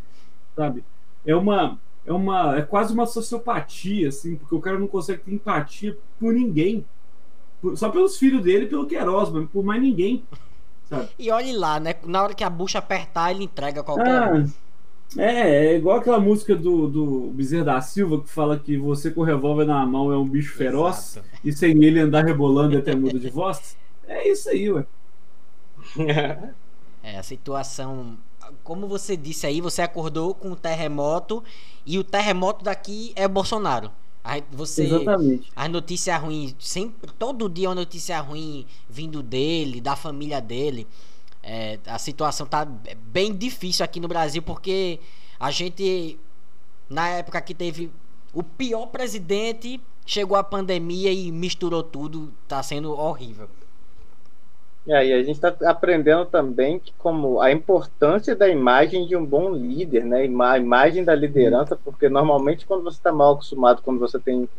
Sabe? É uma. É uma. É quase uma sociopatia, assim, porque o cara não consegue ter empatia por ninguém. Só pelos filhos dele e pelo Queiroz, mas por mais ninguém. Sabe? E olhe lá, né? Na hora que a bucha apertar, ele entrega qualquer ah, um. É, é igual aquela música do, do Bezerra da Silva que fala que você com o revólver na mão é um bicho feroz Exato. e sem ele andar rebolando até muda de voz. É isso aí, ué. É, a situação. Como você disse aí, você acordou com o terremoto e o terremoto daqui é Bolsonaro. Aí você, Exatamente. As notícias ruins, sempre, todo dia uma notícia ruim vindo dele, da família dele. É, a situação tá bem difícil aqui no Brasil porque a gente, na época que teve o pior presidente, chegou a pandemia e misturou tudo, tá sendo horrível. É, e a gente está aprendendo também que como a importância da imagem de um bom líder, né? A imagem da liderança, porque normalmente quando você está mal acostumado, quando você tem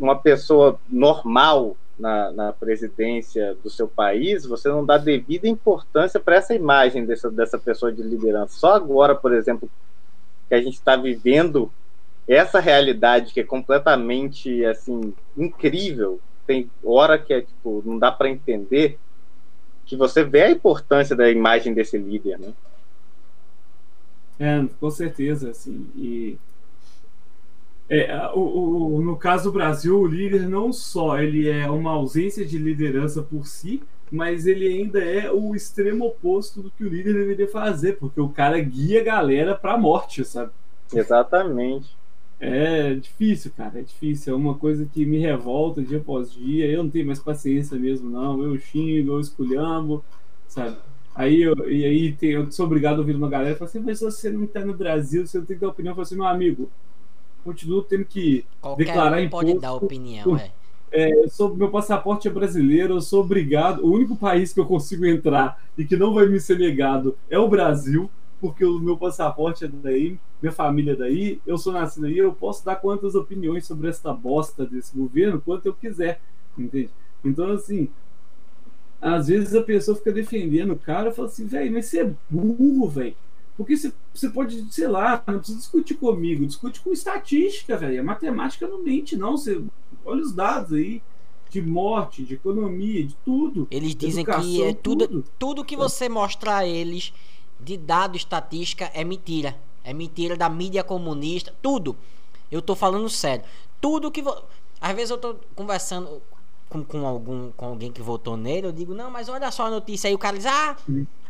uma pessoa normal na, na presidência do seu país, você não dá devida importância para essa imagem dessa, dessa pessoa de liderança. Só agora, por exemplo, que a gente está vivendo essa realidade que é completamente assim incrível tem hora que é tipo, não dá para entender que você vê a importância da imagem desse líder, né? É, com certeza, assim. E é, o, o, no caso do Brasil, o líder não só ele é uma ausência de liderança por si, mas ele ainda é o extremo oposto do que o líder deveria fazer, porque o cara guia a galera para a morte, sabe? Exatamente. É difícil, cara, é difícil. É uma coisa que me revolta dia após dia. Eu não tenho mais paciência mesmo, não. Eu xingo, eu esculhambo, sabe? Aí eu, e aí tem, eu sou obrigado a ouvir uma galera e falar assim, mas você não está no Brasil, você não tem que dar opinião. Eu falo assim, meu amigo, continuo tendo que Qualquer declarar um pode dar opinião, é. É, eu sou, meu passaporte é brasileiro, eu sou obrigado. O único país que eu consigo entrar e que não vai me ser negado é o Brasil porque o meu passaporte é daí, minha família é daí, eu sou nascido aí, eu posso dar quantas opiniões sobre essa bosta desse governo quanto eu quiser, entende? Então, assim, às vezes a pessoa fica defendendo o cara e fala assim, velho, mas você é burro, velho. Porque você, pode, sei lá, não precisa discutir comigo, discute com estatística, velho. A matemática não mente, não. Você olha os dados aí de morte, de economia, de tudo. Eles dizem Educação, que é tudo, tudo, tudo que você mostra a eles de dado estatística é mentira. É mentira da mídia comunista, tudo. Eu tô falando sério. Tudo que vo... às vezes eu tô conversando com, com algum com alguém que votou nele, eu digo: "Não, mas olha só a notícia aí". O cara diz: "Ah,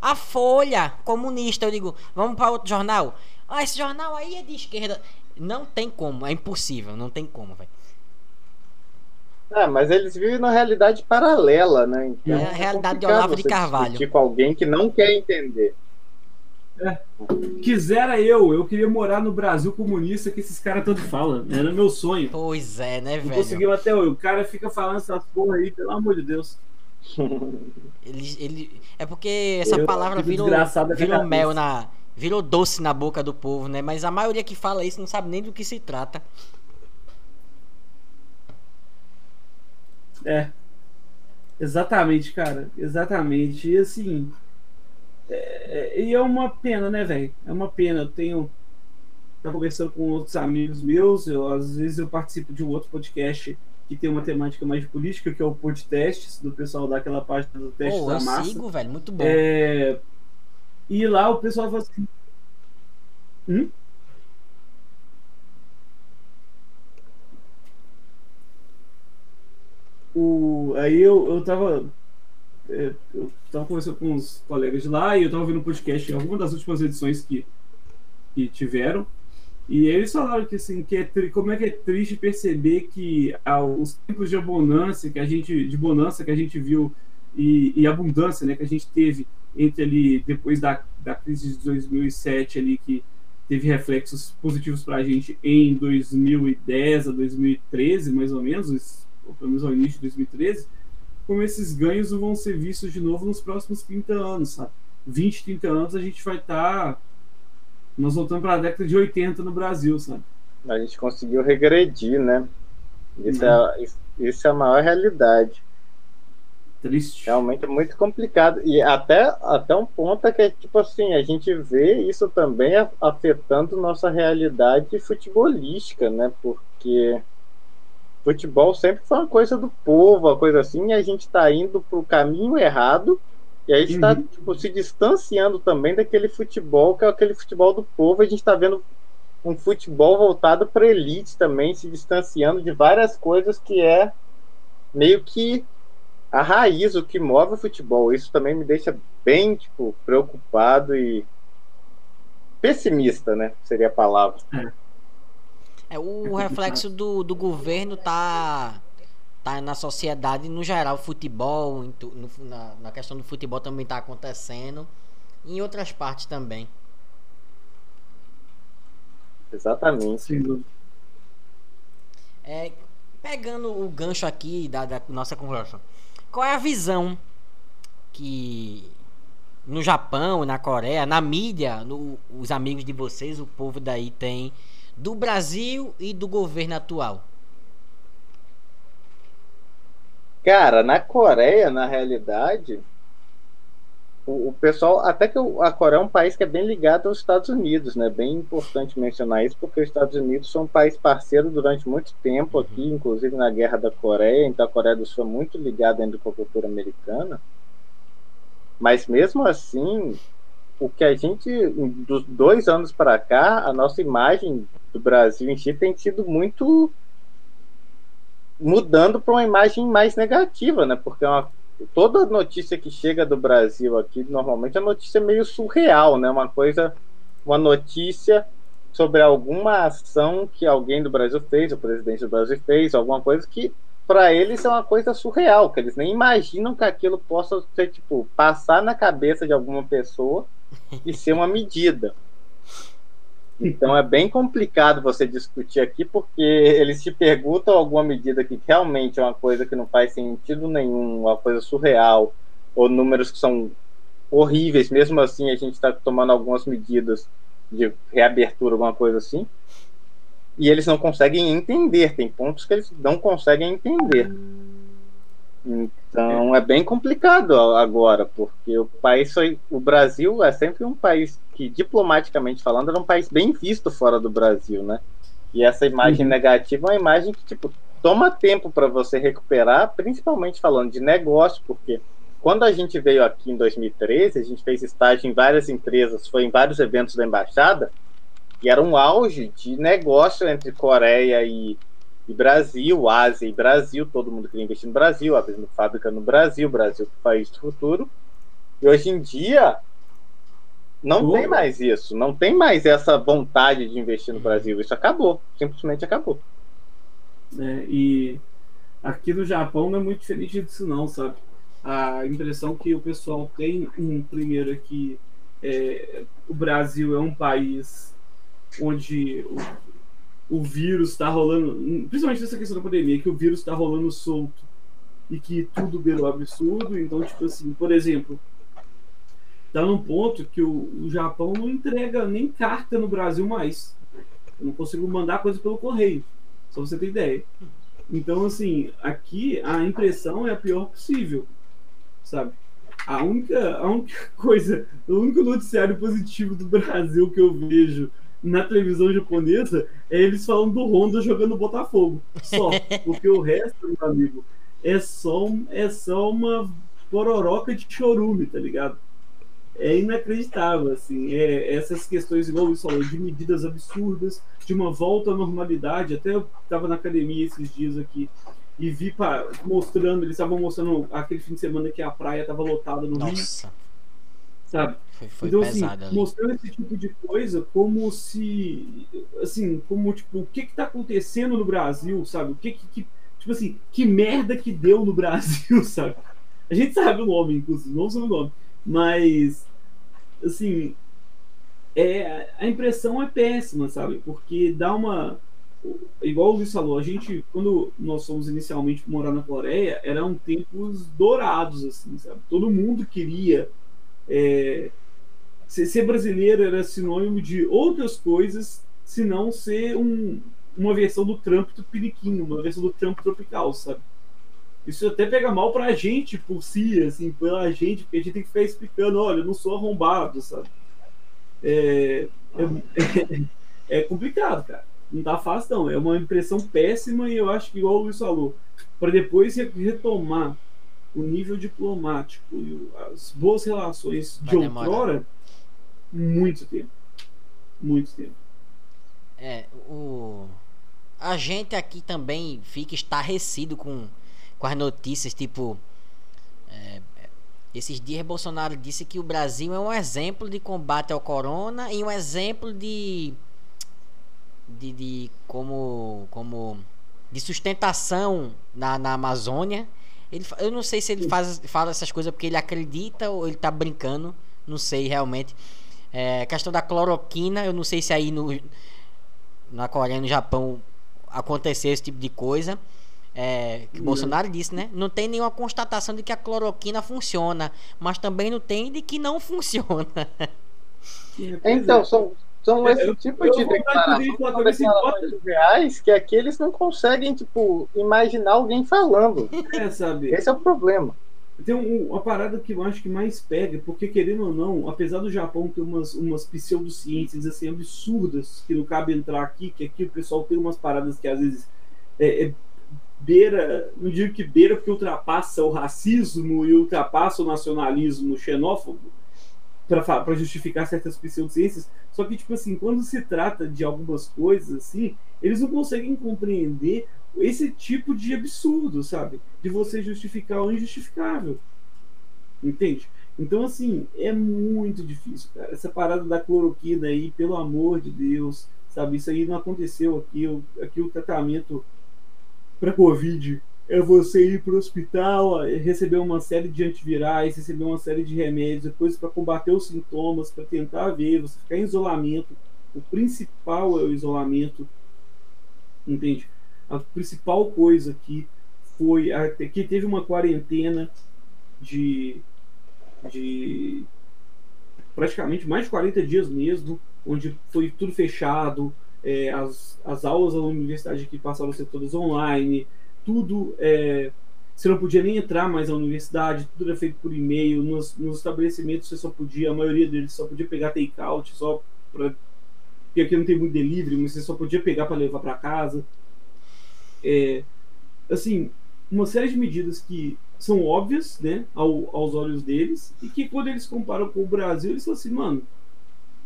a Folha comunista". Eu digo: "Vamos para outro jornal". Ah, esse jornal aí é de esquerda. Não tem como, é impossível, não tem como, velho. Ah, mas eles vivem na realidade paralela, né? Então, é a realidade de Olavo de Carvalho. Com alguém que não quer entender. É. Quisera eu, eu queria morar no Brasil comunista que esses caras tanto falam. Era meu sonho. Pois é, né, velho? Conseguiu até hoje. O cara fica falando essas porra aí, pelo amor de Deus. ele, ele... É porque essa eu, palavra virou, virou mel na. Virou doce na boca do povo, né? Mas a maioria que fala isso não sabe nem do que se trata. É. Exatamente, cara. Exatamente. E assim, é, e é uma pena, né, velho? É uma pena. Eu tenho. Tá conversando com outros amigos meus. Eu, às vezes eu participo de um outro podcast que tem uma temática mais política, que é o podcast do pessoal daquela página do teste oh, da massa. sigo, velho, muito bom. É... E lá o pessoal fala assim. Hum? O... Aí eu, eu tava é, eu estava conversando com uns colegas de lá e eu estava ouvindo um podcast em alguma das últimas edições que, que tiveram. E eles falaram que assim, que é como é que é triste perceber que ah, os tempos de abundância que a gente de bonança que a gente viu e, e, abundância, né, que a gente teve entre ali depois da, da crise de 2007 ali que teve reflexos positivos para a gente em 2010 a 2013, mais ou menos, pelo menos ao início de 2013 como esses ganhos vão ser vistos de novo nos próximos 30 anos, sabe? 20, 30 anos a gente vai estar. Tá... Nós voltamos para a década de 80 no Brasil, sabe? A gente conseguiu regredir, né? Isso, uhum. é, isso é a maior realidade. Triste. Realmente é muito complicado. E até, até um ponto é que, tipo assim, a gente vê isso também afetando nossa realidade futebolística, né? Porque futebol sempre foi uma coisa do povo, uma coisa assim, e a gente está indo para o caminho errado e a gente está uhum. tipo, se distanciando também daquele futebol que é aquele futebol do povo. A gente está vendo um futebol voltado para elite também, se distanciando de várias coisas que é meio que a raiz, o que move o futebol. Isso também me deixa bem tipo, preocupado e pessimista, né? Seria a palavra. É, o reflexo do, do governo tá tá na sociedade no geral, futebol, no, na, na questão do futebol também está acontecendo, em outras partes também. Exatamente. Sim. É, pegando o gancho aqui da, da nossa conversa, qual é a visão que no Japão, na Coreia, na mídia, no, os amigos de vocês, o povo daí tem do Brasil e do governo atual? Cara, na Coreia, na realidade, o, o, pessoal, até que a Coreia é um país que é bem ligado aos Estados Unidos, né? Bem importante mencionar isso, porque os Estados Unidos são um país parceiro durante muito tempo aqui, uhum. inclusive na Guerra da Coreia, então a Coreia do Sul é muito ligada ainda com a cultura americana. Mas mesmo assim, o que a gente, dos dois anos para cá, a nossa imagem do Brasil em si tem sido muito mudando para uma imagem mais negativa, né? Porque é uma, toda notícia que chega do Brasil aqui, normalmente é notícia meio surreal, né? Uma coisa, uma notícia sobre alguma ação que alguém do Brasil fez, o presidente do Brasil fez, alguma coisa que para eles é uma coisa surreal, que eles nem imaginam que aquilo possa ser tipo passar na cabeça de alguma pessoa e ser uma medida. Então é bem complicado você discutir aqui, porque eles te perguntam alguma medida que realmente é uma coisa que não faz sentido nenhum, uma coisa surreal, ou números que são horríveis, mesmo assim a gente está tomando algumas medidas de reabertura, alguma coisa assim, e eles não conseguem entender, tem pontos que eles não conseguem entender. Então é bem complicado agora, porque o país foi. O Brasil é sempre um país que, diplomaticamente falando, era um país bem visto fora do Brasil, né? E essa imagem uhum. negativa é uma imagem que, tipo, toma tempo para você recuperar, principalmente falando de negócio, porque quando a gente veio aqui em 2013, a gente fez estágio em várias empresas, foi em vários eventos da embaixada, e era um auge de negócio entre Coreia e, e Brasil, Ásia e Brasil, todo mundo queria investir no Brasil, abrindo fábrica no Brasil, Brasil país do futuro. E hoje em dia não tem mais isso, não tem mais essa vontade de investir no Brasil. Isso acabou, simplesmente acabou. É, e aqui no Japão não é muito diferente disso não, sabe? A impressão que o pessoal tem, um, primeiro, é que é, o Brasil é um país onde o vírus está rolando, principalmente nessa questão da pandemia, que o vírus está rolando solto e que tudo virou absurdo. Então, tipo assim, por exemplo, tá num ponto que o, o Japão não entrega nem carta no Brasil mais. Eu não consigo mandar coisa pelo correio, só você ter ideia. Então, assim, aqui a impressão é a pior possível, sabe? A única, a única coisa, o único noticiário positivo do Brasil que eu vejo na televisão japonesa é eles falando do Honda jogando Botafogo. Só. Porque o resto, meu amigo, é só, é só uma pororoca de chorume, tá ligado? É inacreditável, assim. É, essas questões, igual o falou, de medidas absurdas, de uma volta à normalidade. Até eu estava na academia esses dias aqui e vi pra, mostrando, eles estavam mostrando aquele fim de semana que a praia estava lotada no Nossa. Rio sabe? Foi, foi então, assim, ali. mostrando esse tipo de coisa como se, assim, como, tipo, o que que tá acontecendo no Brasil, sabe? O que que, que tipo assim, que merda que deu no Brasil, sabe? A gente sabe o nome, inclusive, não sabe o nome, mas, assim, é, a impressão é péssima, sabe? Porque dá uma igual o Luiz falou, a gente, quando nós fomos inicialmente morar na Coreia, eram tempos dourados, assim, sabe? Todo mundo queria é, ser, ser brasileiro era sinônimo de outras coisas, se não ser um, uma versão do Trump do Piriquinho, uma versão do Trump tropical, sabe? Isso até pega mal pra gente por si, assim, pela gente, porque a gente tem que ficar explicando, olha, eu não sou arrombado, sabe? É, é, é complicado, cara. Não tá fácil, não. É uma impressão péssima e eu acho que, igual o Luiz falou, para depois retomar o nível diplomático e as boas relações de outrora, muito tempo. Muito tempo. É, o. A gente aqui também fica estarrecido com com as notícias, tipo. É, esses dias Bolsonaro disse que o Brasil é um exemplo de combate ao corona e um exemplo de. de, de como. como. de sustentação na, na Amazônia. Ele, eu não sei se ele faz, fala essas coisas porque ele acredita ou ele tá brincando. Não sei realmente. É, questão da cloroquina, eu não sei se aí no, na Coreia, no Japão, aconteceu esse tipo de coisa é, que Bolsonaro disse, né? Não tem nenhuma constatação de que a cloroquina funciona, mas também não tem de que não funciona. Então, são, são esse tipo de declarações reais que aqui eles não conseguem, tipo, imaginar alguém falando. É, sabe? Esse é o problema. Tem um, uma parada que eu acho que mais pega, porque querendo ou não, apesar do Japão ter umas, umas pseudociências assim absurdas, que não cabe entrar aqui, que aqui o pessoal tem umas paradas que às vezes é, é beira, não digo que beira porque ultrapassa o racismo e ultrapassa o nacionalismo xenófobo para justificar certas pseudociências, só que, tipo assim, quando se trata de algumas coisas assim, eles não conseguem compreender esse tipo de absurdo, sabe? De você justificar o injustificável. Entende? Então, assim, é muito difícil, cara. Essa parada da cloroquina aí, pelo amor de Deus, sabe? Isso aí não aconteceu aqui. Aqui o tratamento para Covid é você ir para o hospital, receber uma série de antivirais, receber uma série de remédios, coisas para combater os sintomas, para tentar ver, você ficar em isolamento. O principal é o isolamento, entende? A principal coisa aqui foi que teve uma quarentena de, de praticamente mais de 40 dias mesmo, onde foi tudo fechado, é, as, as aulas da universidade aqui passaram a ser todas online, tudo. É, você não podia nem entrar mais na universidade, tudo era feito por e-mail. Nos, nos estabelecimentos você só podia, a maioria deles só podia pegar take-out, só para. Porque aqui não tem muito delivery, mas você só podia pegar para levar para casa. É, assim, uma série de medidas que são óbvias, né, ao, aos olhos deles, e que quando eles comparam com o Brasil, eles falam assim, mano,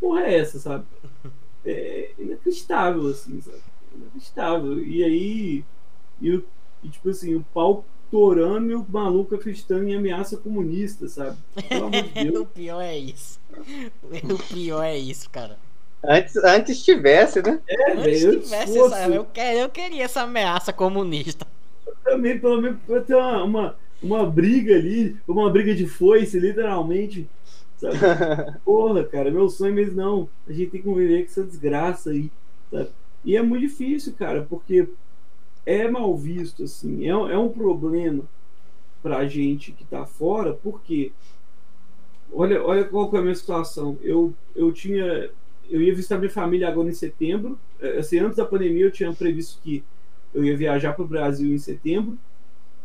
porra é essa, sabe? é inacreditável, assim, sabe? Inacreditável. E aí, e, e tipo assim, o pau torando e o maluco acreditando em ameaça comunista, sabe? Pelo amor de Deus. o pior é isso. O pior é isso, cara. Antes, antes tivesse, né? É, antes véio, tivesse eu, essa, eu, queria, eu queria essa ameaça comunista. também, pelo menos, pra ter uma, uma, uma briga ali, uma briga de foice, literalmente Sabe? Porra, cara, meu sonho mesmo não. A gente tem que conviver com essa desgraça aí. Sabe? E é muito difícil, cara, porque é mal visto, assim. É, é um problema pra gente que tá fora, porque olha, olha qual é a minha situação. Eu, eu tinha. Eu ia visitar minha família agora em setembro. É, assim, antes da pandemia eu tinha previsto que eu ia viajar para o Brasil em setembro.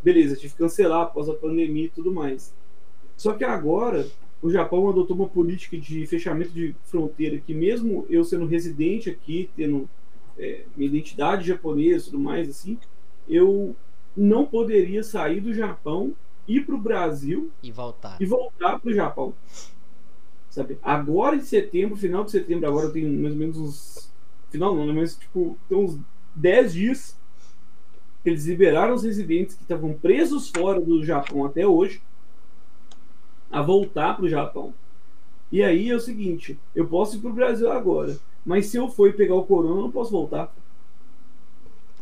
Beleza, tive que cancelar após a pandemia e tudo mais. Só que agora o Japão adotou uma política de fechamento de fronteira que mesmo eu sendo residente aqui, tendo é, minha identidade japonesa e tudo mais assim, eu não poderia sair do Japão, ir para o Brasil e voltar e voltar para o Japão. Sabe? Agora em setembro, final de setembro, agora tem mais ou menos uns. Final não, né? mas tipo, tem uns 10 dias que eles liberaram os residentes que estavam presos fora do Japão até hoje a voltar para o Japão. E aí é o seguinte: eu posso ir para o Brasil agora, mas se eu for pegar o corona, eu não posso voltar.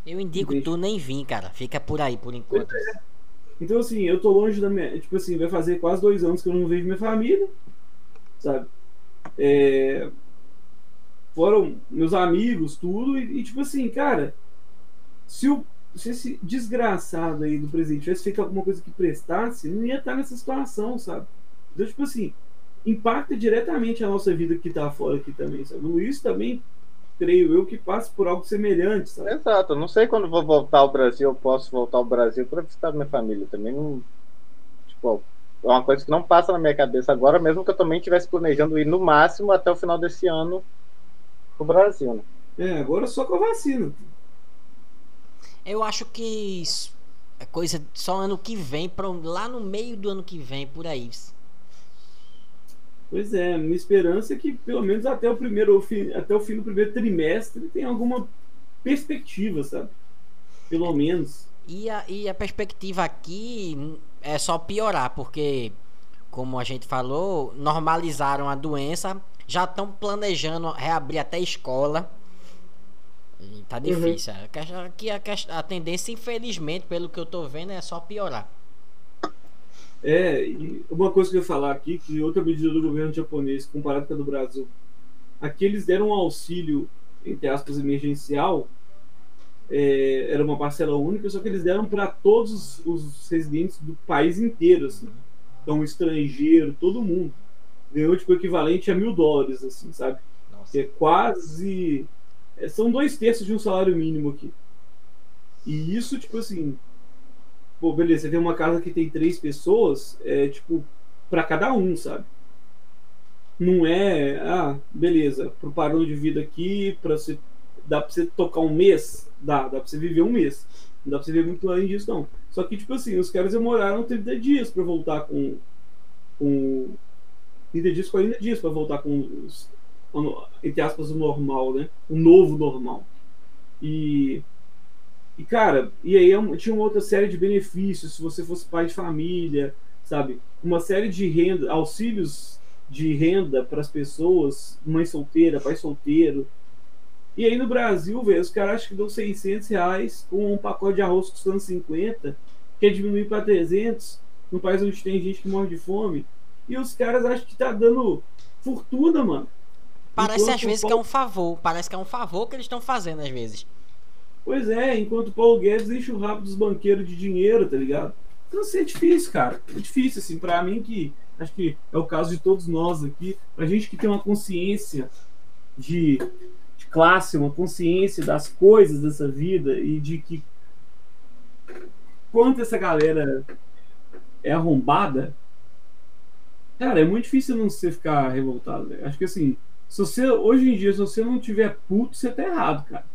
Eu indico Entende? tu nem vir, cara. Fica por aí por enquanto. É. Então, assim, eu tô longe da minha. Tipo assim, vai fazer quase dois anos que eu não vejo minha família, sabe? É... Foram meus amigos, tudo, e, e tipo assim, cara, se o se esse desgraçado aí do presidente tivesse feito alguma coisa que prestasse, não ia estar nessa situação, sabe? Então, tipo assim, impacta diretamente a nossa vida que está fora aqui também, sabe? O Luiz também, creio eu, que passa por algo semelhante, sabe? Exato, não sei quando vou voltar ao Brasil, eu posso voltar ao Brasil para visitar minha família também. Não, tipo, é uma coisa que não passa na minha cabeça agora, mesmo que eu também estivesse planejando ir no máximo até o final desse ano pro Brasil. Né? É, agora só com a vacina. Eu acho que isso é coisa só ano que vem, pra, lá no meio do ano que vem, por aí. Pois é, minha esperança é que pelo menos até o primeiro até o fim do primeiro trimestre tem alguma perspectiva, sabe? Pelo menos. E a, e a perspectiva aqui é só piorar, porque, como a gente falou, normalizaram a doença, já estão planejando reabrir até escola. E tá uhum. difícil. Uhum. Aqui a, a, a tendência, infelizmente, pelo que eu tô vendo, é só piorar. É, e uma coisa que eu ia falar aqui, que outra medida do governo japonês, comparado com a do Brasil, aqui eles deram um auxílio, entre aspas, emergencial, é, era uma parcela única, só que eles deram para todos os residentes do país inteiro, assim. Então, estrangeiro, todo mundo. Ganhou, tipo, equivalente a mil dólares, assim, sabe? Nossa. Que é quase é, são dois terços de um salário mínimo aqui. E isso, tipo assim. Pô, beleza, você tem uma casa que tem três pessoas, é tipo, para cada um, sabe? Não é, ah, beleza, pro padrão de vida aqui, pra você. Dá pra você tocar um mês? Dá, dá pra você viver um mês. Não dá pra você viver muito além disso, não. Só que, tipo assim, os caras demoraram 30 dias para voltar com. com 30 dias, 40 dias para voltar com os, entre aspas, o normal, né? O novo normal. E, e cara, e aí é tinha uma outra série de benefícios se você fosse pai de família, sabe? Uma série de renda, auxílios de renda para as pessoas, mãe solteira, pai solteiro. E aí no Brasil, velho, os caras acham que dão 600 reais com um pacote de arroz custando 50, quer diminuir para 300, num país onde tem gente que morre de fome. E os caras acham que tá dando fortuna, mano. Parece enquanto às vezes Paulo... que é um favor. Parece que é um favor que eles estão fazendo às vezes. Pois é, enquanto o Paulo Guedes enche o rabo dos banqueiros de dinheiro, tá ligado? Então, assim, é difícil, cara. É difícil, assim, pra mim que acho que é o caso de todos nós aqui, pra gente que tem uma consciência de, de classe, uma consciência das coisas dessa vida e de que quanto essa galera é arrombada, cara, é muito difícil não você ficar revoltado. Véio. Acho que assim, se você, hoje em dia, se você não tiver puto, você tá errado, cara.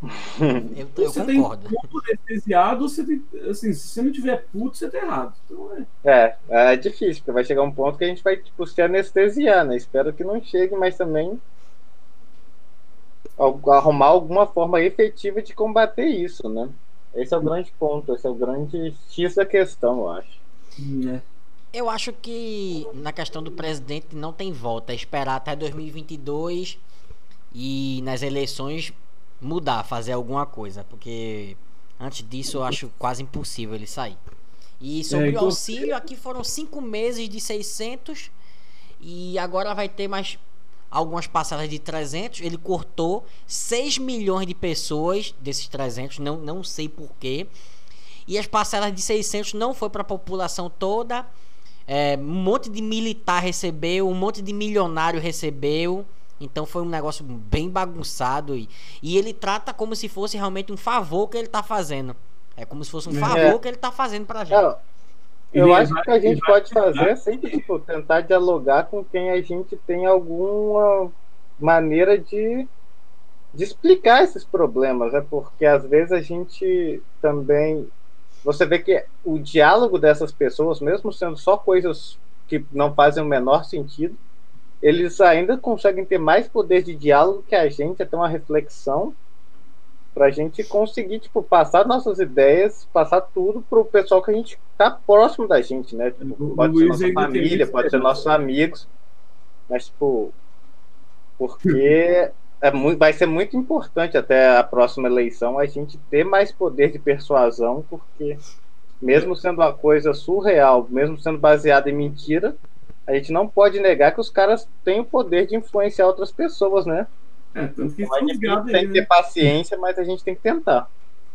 Eu, eu você concordo. tem puto anestesiado, você tem, assim, se você não tiver puto, você tá errado. Então, é... é, é difícil, porque vai chegar um ponto que a gente vai tipo, se anestesiar, né? Espero que não chegue, mas também arrumar alguma forma efetiva de combater isso, né? Esse é o grande ponto, esse é o grande X da questão, eu acho. É. Eu acho que na questão do presidente não tem volta. É esperar até 2022 e nas eleições mudar, fazer alguma coisa. Porque antes disso eu acho quase impossível ele sair. E sobre é, então... o auxílio, aqui foram cinco meses de 600 e agora vai ter mais algumas parcelas de 300. Ele cortou 6 milhões de pessoas desses 300, não, não sei porquê. E as parcelas de 600 não foi para a população toda é, um monte de militar recebeu, um monte de milionário recebeu. Então foi um negócio bem bagunçado. E, e ele trata como se fosse realmente um favor que ele tá fazendo. É como se fosse um é. favor que ele tá fazendo pra gente. É, eu acho que a gente pode fazer é sempre tipo, tentar dialogar com quem a gente tem alguma maneira de, de explicar esses problemas, é porque às vezes a gente também você vê que o diálogo dessas pessoas, mesmo sendo só coisas que não fazem o menor sentido, eles ainda conseguem ter mais poder de diálogo que a gente, até uma reflexão, para a gente conseguir tipo, passar nossas ideias, passar tudo para o pessoal que a gente está próximo da gente, né? Tipo, pode ser nossa família, pode ser nossos amigos, mas, tipo, porque é muito, vai ser muito importante até a próxima eleição a gente ter mais poder de persuasão, porque mesmo sendo uma coisa surreal, mesmo sendo baseada em mentira, a gente não pode negar que os caras têm o poder de influenciar outras pessoas, né? É, tanto que a gente tem que ter né? paciência, mas a gente tem que tentar.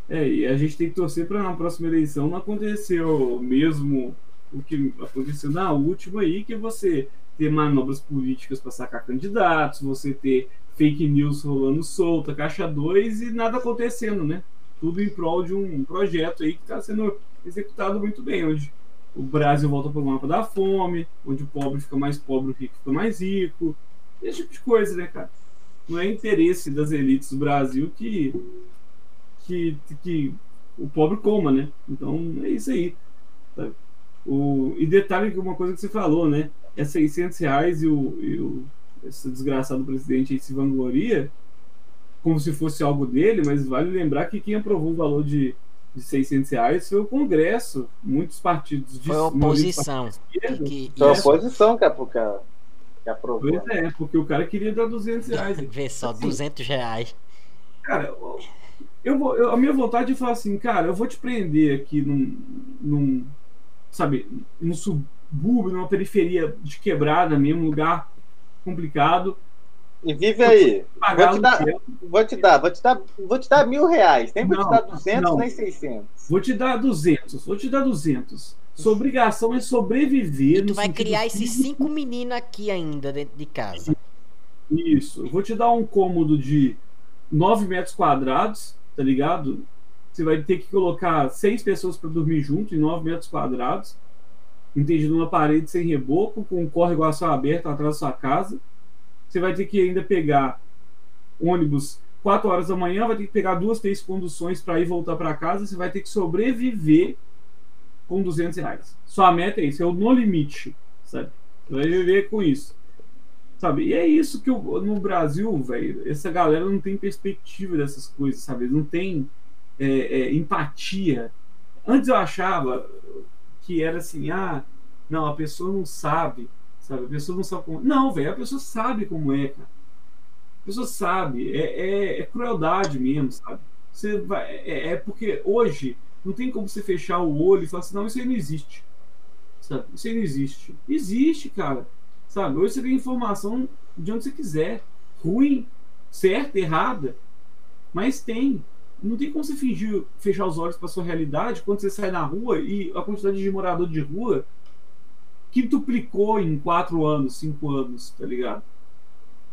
É, e a gente tem que torcer para na próxima eleição não acontecer o mesmo o que aconteceu na última aí, que você ter manobras políticas para sacar candidatos, você ter fake news rolando solta, caixa 2 e nada acontecendo, né? Tudo em prol de um projeto aí que está sendo executado muito bem, onde o Brasil volta para o mapa da fome, onde o pobre fica mais pobre, o rico fica mais rico, esse tipo de coisa, né, cara? Não é interesse das elites do Brasil que, que, que o pobre coma, né? Então é isso aí. Tá? O, e detalhe que uma coisa que você falou, né? É 600 reais e o, e o esse desgraçado presidente aí se vangloria como se fosse algo dele, mas vale lembrar que quem aprovou o valor de, de 600 reais foi o Congresso, muitos partidos de Foi a oposição. Que, foi a oposição que, que, aprovou. Pois é, porque o cara queria dar 200 reais. Vê só, assim, 200 reais. Cara, eu vou, eu, a minha vontade é falar assim, cara, eu vou te prender aqui num, num sabe, num subúrbio, numa periferia de quebrada mesmo, lugar complicado. E vive aí. Vou te, dar, vou te dar, vou te dar, vou te dar mil reais. Nem vou não, te dar 200, não. nem 600. Vou te dar 200, vou te dar 200. Sua obrigação é sobreviver. Tu vai criar esses cinco meninos aqui ainda dentro de casa. Isso. Eu vou te dar um cômodo de 9 metros quadrados, tá ligado? Você vai ter que colocar seis pessoas para dormir junto em 9 metros quadrados entendido numa parede sem reboco, com um córrego a céu aberto atrás da sua casa. Você vai ter que ainda pegar ônibus 4 horas da manhã, vai ter que pegar duas, três conduções para ir voltar para casa. Você vai ter que sobreviver com 200 reais. Sua meta é isso, é o no limite, sabe? Vai viver com isso. Sabe? E é isso que eu, no Brasil, velho, essa galera não tem perspectiva dessas coisas, sabe? Não tem é, é, empatia. Antes eu achava, que era assim, ah, não, a pessoa não sabe, sabe? A pessoa não sabe como. Não, velho, a pessoa sabe como é, cara. A pessoa sabe, é, é, é crueldade mesmo, sabe? Você vai, é, é, porque hoje não tem como você fechar o olho e falar assim, não, isso aí não existe. Sabe? Isso aí não existe. Existe, cara. Sabe? Hoje você tem informação de onde você quiser. Ruim, certa, errada. Mas tem não tem como você fingir fechar os olhos para sua realidade quando você sai na rua e a quantidade de morador de rua quintuplicou em quatro anos, cinco anos, tá ligado?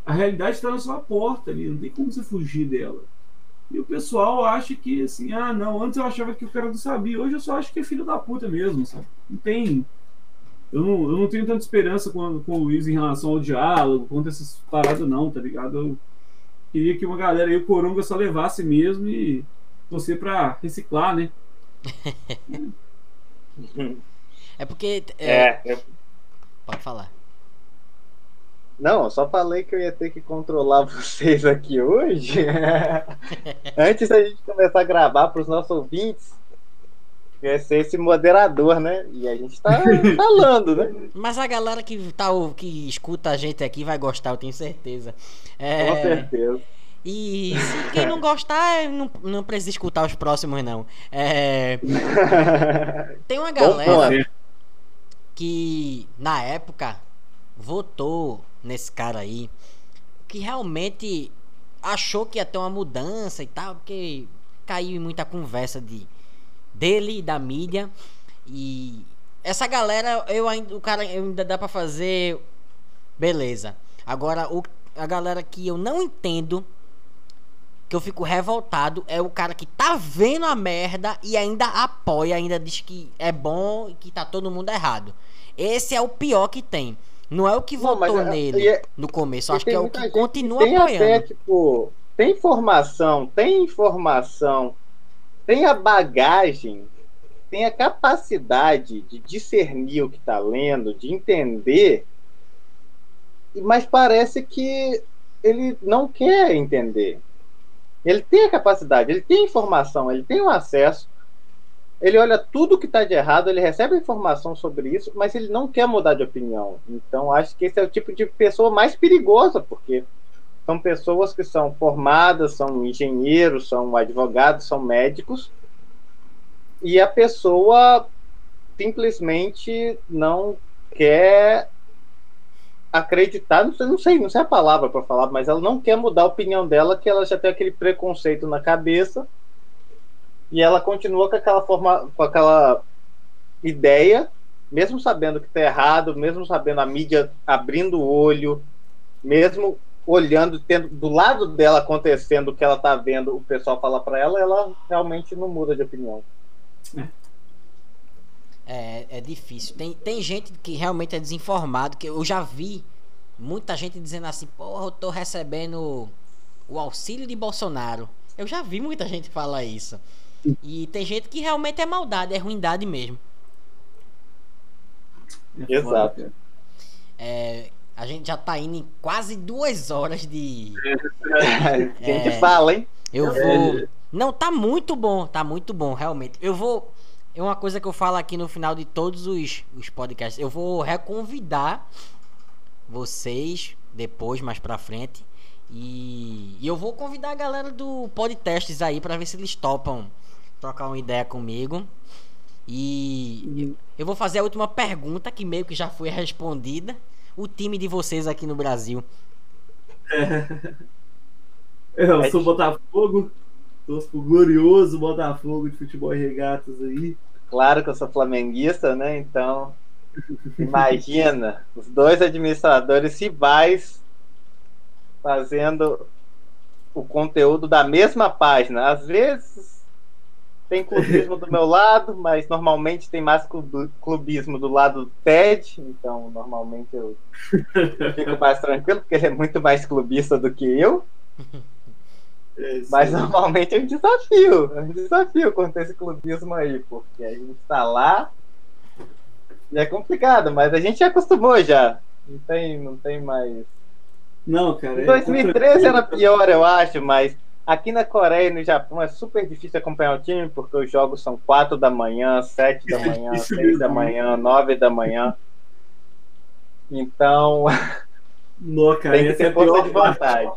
A realidade está na sua porta ali, não tem como você fugir dela. E o pessoal acha que assim, ah, não, antes eu achava que o cara não sabia, hoje eu só acho que é filho da puta mesmo, sabe? Não tem. Eu não, eu não tenho tanta esperança com, com o Luiz em relação ao diálogo, quanto essas paradas, não, tá ligado? Eu, Queria que uma galera aí, o Coronga, só levasse mesmo e você para reciclar, né? é porque. É, é eu... Pode falar. Não, eu só falei que eu ia ter que controlar vocês aqui hoje. Antes da gente começar a gravar para os nossos ouvintes, Quer ser esse moderador, né? E a gente tá falando, né? Mas a galera que, tá, que escuta a gente aqui vai gostar, eu tenho certeza. É... Com certeza. E se quem não gostar, não, não precisa escutar os próximos, não. É... Tem uma galera que, na época, votou nesse cara aí, que realmente achou que ia ter uma mudança e tal, porque caiu em muita conversa de dele e da mídia. E essa galera, eu ainda, o cara ainda dá para fazer beleza. Agora o, a galera que eu não entendo que eu fico revoltado é o cara que tá vendo a merda e ainda apoia, ainda diz que é bom e que tá todo mundo errado. Esse é o pior que tem. Não é o que não, votou é, nele é, no começo, acho que é o que continua tem apoiando. Até, tipo, tem informação, tem informação tem a bagagem, tem a capacidade de discernir o que está lendo, de entender, mas parece que ele não quer entender. Ele tem a capacidade, ele tem informação, ele tem o acesso, ele olha tudo que está de errado, ele recebe informação sobre isso, mas ele não quer mudar de opinião. Então, acho que esse é o tipo de pessoa mais perigosa, porque são pessoas que são formadas, são engenheiros, são advogados, são médicos, e a pessoa simplesmente não quer acreditar, não sei, não sei, não sei a palavra para falar, mas ela não quer mudar a opinião dela, que ela já tem aquele preconceito na cabeça e ela continua com aquela forma, com aquela ideia mesmo sabendo que está errado, mesmo sabendo a mídia abrindo o olho, mesmo olhando, tendo do lado dela acontecendo o que ela está vendo, o pessoal fala para ela, ela realmente não muda de opinião. É, é difícil. Tem, tem gente que realmente é desinformado, que eu já vi muita gente dizendo assim, porra, eu tô recebendo o auxílio de Bolsonaro. Eu já vi muita gente falar isso. E tem gente que realmente é maldade, é ruindade mesmo. É Exato. É, a gente já tá indo em quase duas horas de. Gente é, fala, hein? Eu vou. Não, tá muito bom, tá muito bom, realmente. Eu vou. É uma coisa que eu falo aqui no final de todos os, os podcasts. Eu vou reconvidar vocês depois, mais pra frente. E, e eu vou convidar a galera do Podcasts aí para ver se eles topam trocar uma ideia comigo. E eu vou fazer a última pergunta que meio que já foi respondida. O time de vocês aqui no Brasil. É. Eu sou Botafogo. Torço pro glorioso Botafogo de futebol e regatas aí. Claro que eu sou flamenguista, né? Então, imagina, os dois administradores rivais fazendo o conteúdo da mesma página. Às vezes tem clubismo do meu lado, mas normalmente tem mais clubismo do lado do Ted, então normalmente eu fico mais tranquilo, porque ele é muito mais clubista do que eu. É mas normalmente é um desafio, é um desafio contra esse clubismo aí, porque a gente está lá e é complicado, mas a gente acostumou já. Não tem, não tem mais. Não, cara. Em 2013 é era pior, eu acho, mas Aqui na Coreia e no Japão é super difícil acompanhar o time, porque os jogos são 4 da manhã, 7 da manhã, 6 da manhã, 9 da manhã. Então. Não, cara, tem que ter é força de vontade.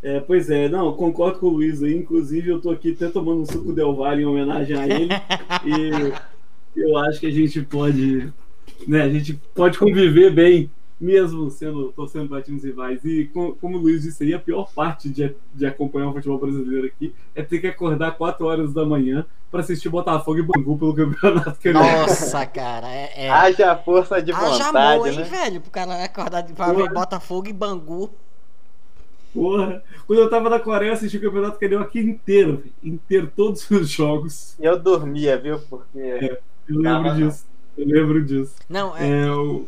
É, pois é, não, concordo com o Luiz aí. Inclusive, eu tô aqui até tomando um suco Del Valle em homenagem a ele. e eu acho que a gente pode. Né, a gente pode conviver bem mesmo sendo torcendo para times rivais. E com, como o Luiz disse aí, a pior parte de, de acompanhar o futebol brasileiro aqui é ter que acordar 4 horas da manhã para assistir Botafogo e Bangu pelo campeonato carioca. Nossa, cara, é, é... Haja força de Haja vontade, amor, hein, né? velho, pro cara acordar pra ver Botafogo e Bangu. Porra, quando eu tava na Coreia, assisti o campeonato carioca inteiro, inteiro, todos os jogos. Eu dormia, viu? Porque. É, eu lembro disso. Eu lembro disso. Não, é. é o...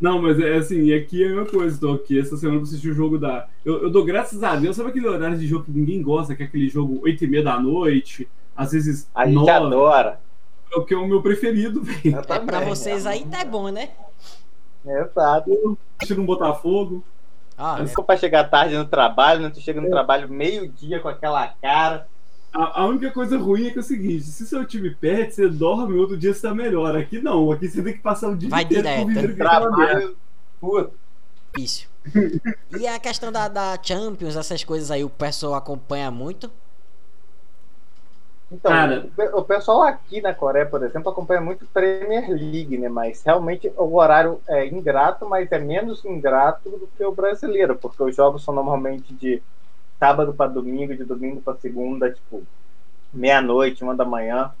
Não, mas é assim, e aqui é a mesma coisa. Estou aqui essa semana pra assistir o jogo da. Eu, eu, dou graças a Deus, sabe aquele horário de jogo que ninguém gosta, que é aquele jogo 8 e meia da noite, às vezes. A gente 9, adora. É o que é o meu preferido, velho. É pra vocês aí tá bom, né? Exato. Assistindo um Botafogo. Ah, é. pra chegar tarde no trabalho, né? Tu chega no é. trabalho meio-dia com aquela cara. A, a, única coisa ruim é que é o seguinte: se seu time perde, você dorme, outro dia você tá melhor. Aqui não, aqui você tem que passar o dia Vai inteiro direto. trabalho. Puta. Difícil. e a questão da, da Champions, essas coisas aí, o pessoal acompanha muito? Então, Cara, o pessoal aqui na Coreia, por exemplo, acompanha muito Premier League, né? Mas realmente o horário é ingrato, mas é menos ingrato do que o brasileiro, porque os jogos são normalmente de sábado para domingo, de domingo para segunda, tipo, meia-noite, uma da manhã,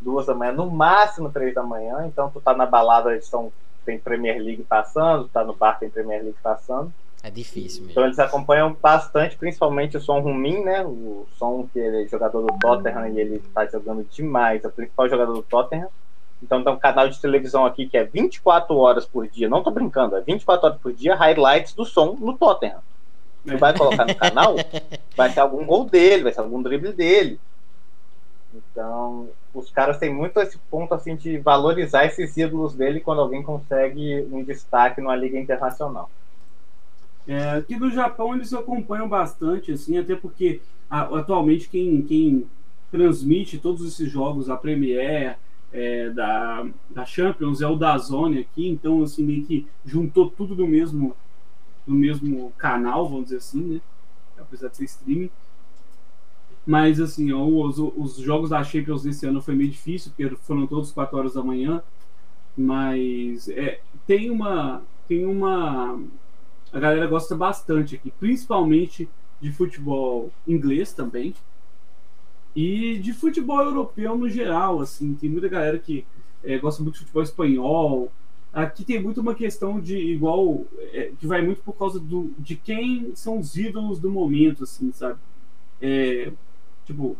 duas da manhã, no máximo três da manhã. Então, tu tá na balada, eles estão, tem Premier League passando, tá no bar, tem Premier League passando. É difícil mesmo. Então, eles acompanham bastante, principalmente o Son Rumin, né? O Son, que ele é jogador do Tottenham e ele tá jogando demais, é o principal jogador do Tottenham. Então tem um canal de televisão aqui que é 24 horas por dia, não tô brincando, é 24 horas por dia, highlights do som no Tottenham tu vai colocar no canal, vai ser algum gol dele, vai ser algum drible dele. Então, os caras têm muito esse ponto assim de valorizar esses ídolos dele quando alguém consegue um destaque numa liga internacional. É, aqui no Japão eles acompanham bastante, assim, até porque a, atualmente quem, quem transmite todos esses jogos, a Premier, é, da, da Champions, é o da Zone aqui, então assim, meio que juntou tudo do mesmo no mesmo canal, vamos dizer assim, né? Apesar de ser streaming. Mas, assim, os, os jogos da Champions desse ano foi meio difícil, porque foram todos 4 horas da manhã. Mas é, tem uma. Tem uma. A galera gosta bastante aqui, principalmente de futebol inglês também. E de futebol europeu no geral, assim, tem muita galera que é, gosta muito de futebol espanhol. Aqui tem muito uma questão de igual é, que vai muito por causa do, de quem são os ídolos do momento, assim, sabe? É, tipo,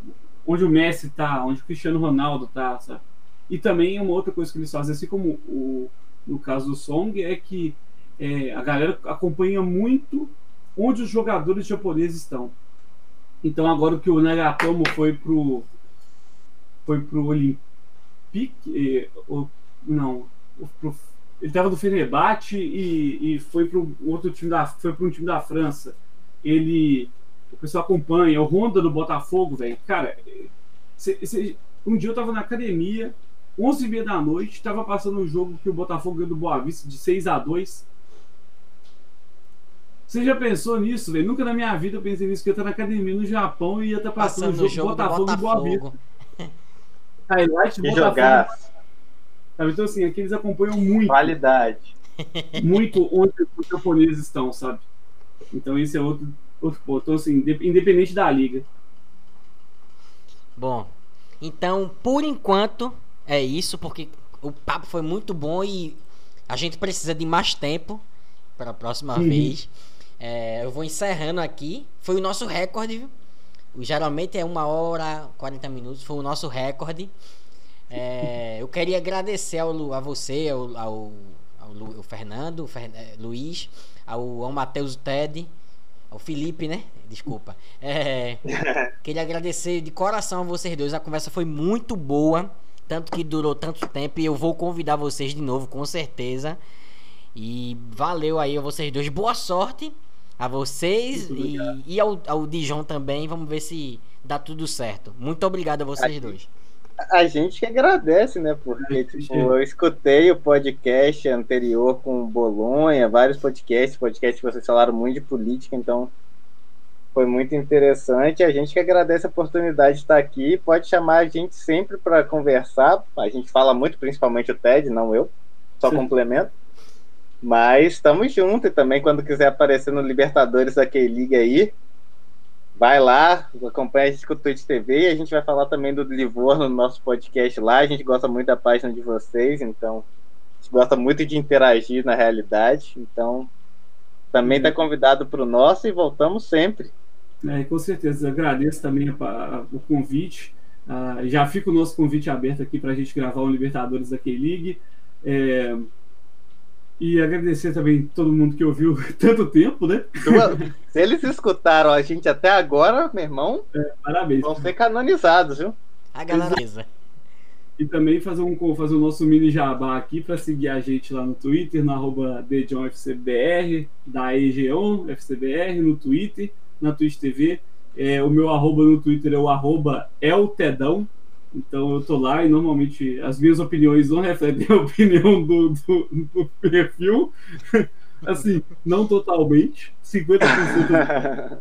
onde o Messi tá, onde o Cristiano Ronaldo tá, sabe? E também uma outra coisa que eles fazem, assim como o, no caso do Song, é que é, a galera acompanha muito onde os jogadores japoneses estão. Então agora que o Nagatomo foi pro foi pro Olympique, ou, não, pro, ele estava do Fenerbahçe e, e foi para outro time da foi para um time da França. Ele o pessoal acompanha, o Honda do Botafogo, velho. Cara, cê, cê, um dia eu tava na academia, 11h30 da noite, tava passando um jogo que o Botafogo ganhou do Boa Vista de 6 a 2 você já pensou nisso, velho? Nunca na minha vida eu pensei nisso, que eu tô na academia no Japão e ia estar tá passando, passando o jogo, Botafogo, Botafogo e Boa Vista. Highlight Botafogo. Jogar. Sabe? Então, assim, aqui eles acompanham muito. Qualidade. Muito onde os japoneses estão, sabe? Então, esse é outro, outro ponto. Então, assim, independente da liga. Bom, então, por enquanto, é isso, porque o papo foi muito bom e a gente precisa de mais tempo para a próxima uhum. vez. É, eu vou encerrando aqui. Foi o nosso recorde, viu? Geralmente é uma hora, 40 minutos. Foi o nosso recorde. É, eu queria agradecer ao, a você, ao, ao, ao, ao Fernando, ao Fer, é, Luiz, ao, ao Matheus Ted, ao Felipe, né? Desculpa. É, queria agradecer de coração a vocês dois. A conversa foi muito boa. Tanto que durou tanto tempo. E eu vou convidar vocês de novo, com certeza. E valeu aí a vocês dois. Boa sorte a vocês e, e, ao, ao Dijon também. Vamos ver se dá tudo certo. Muito obrigado a vocês a dois. A gente que agradece, né? Porque tipo, eu escutei o podcast anterior com Bolonha, vários podcasts, podcasts que vocês falaram muito de política, então foi muito interessante. A gente que agradece a oportunidade de estar aqui. Pode chamar a gente sempre para conversar. A gente fala muito, principalmente o Ted, não eu. Só Sim. complemento. Mas estamos juntos e também quando quiser aparecer no Libertadores da K-League aí, vai lá, acompanha a gente com o Twitch TV e a gente vai falar também do Livorno no nosso podcast lá. A gente gosta muito da página de vocês, então a gente gosta muito de interagir na realidade. Então também está convidado para o nosso e voltamos sempre. É, com certeza, agradeço também a, a, o convite. Uh, já fica o nosso convite aberto aqui para a gente gravar o Libertadores da K-League. É, e agradecer também todo mundo que ouviu tanto tempo, né? Se eles escutaram a gente até agora, meu irmão, é, parabéns. Vão ser canonizados, viu? A galera. E também fazer um fazer o nosso mini jabá aqui para seguir a gente lá no Twitter, no arroba DJOFCBR, da EGON FCBR, no Twitter, na Twitch TV. É, o meu arroba no Twitter é o arroba Eltedão, então eu tô lá e normalmente as minhas opiniões não refletem a opinião do, do, do perfil. assim, não totalmente, 50%.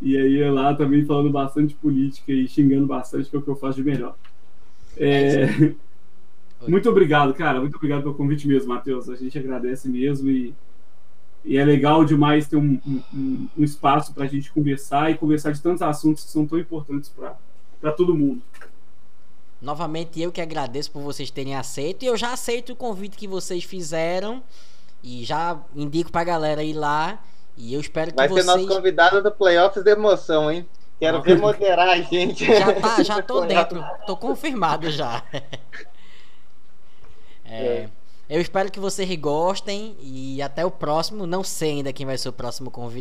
e aí é lá também falando bastante política e xingando bastante, que é o que eu faço de melhor. É... é muito obrigado, cara. Muito obrigado pelo convite mesmo, Matheus. A gente agradece mesmo e, e é legal demais ter um, um, um espaço para a gente conversar e conversar de tantos assuntos que são tão importantes para todo mundo. Novamente eu que agradeço por vocês terem aceito. E eu já aceito o convite que vocês fizeram. E já indico pra galera ir lá. E eu espero que Vai vocês. Vai ser nosso convidado do Playoffs de emoção, hein? Quero ver moderar a gente. Já tá, já tô dentro. Tô confirmado já. É, é. Eu espero que vocês gostem. E até o próximo. Não sei ainda quem vai ser o próximo convidado.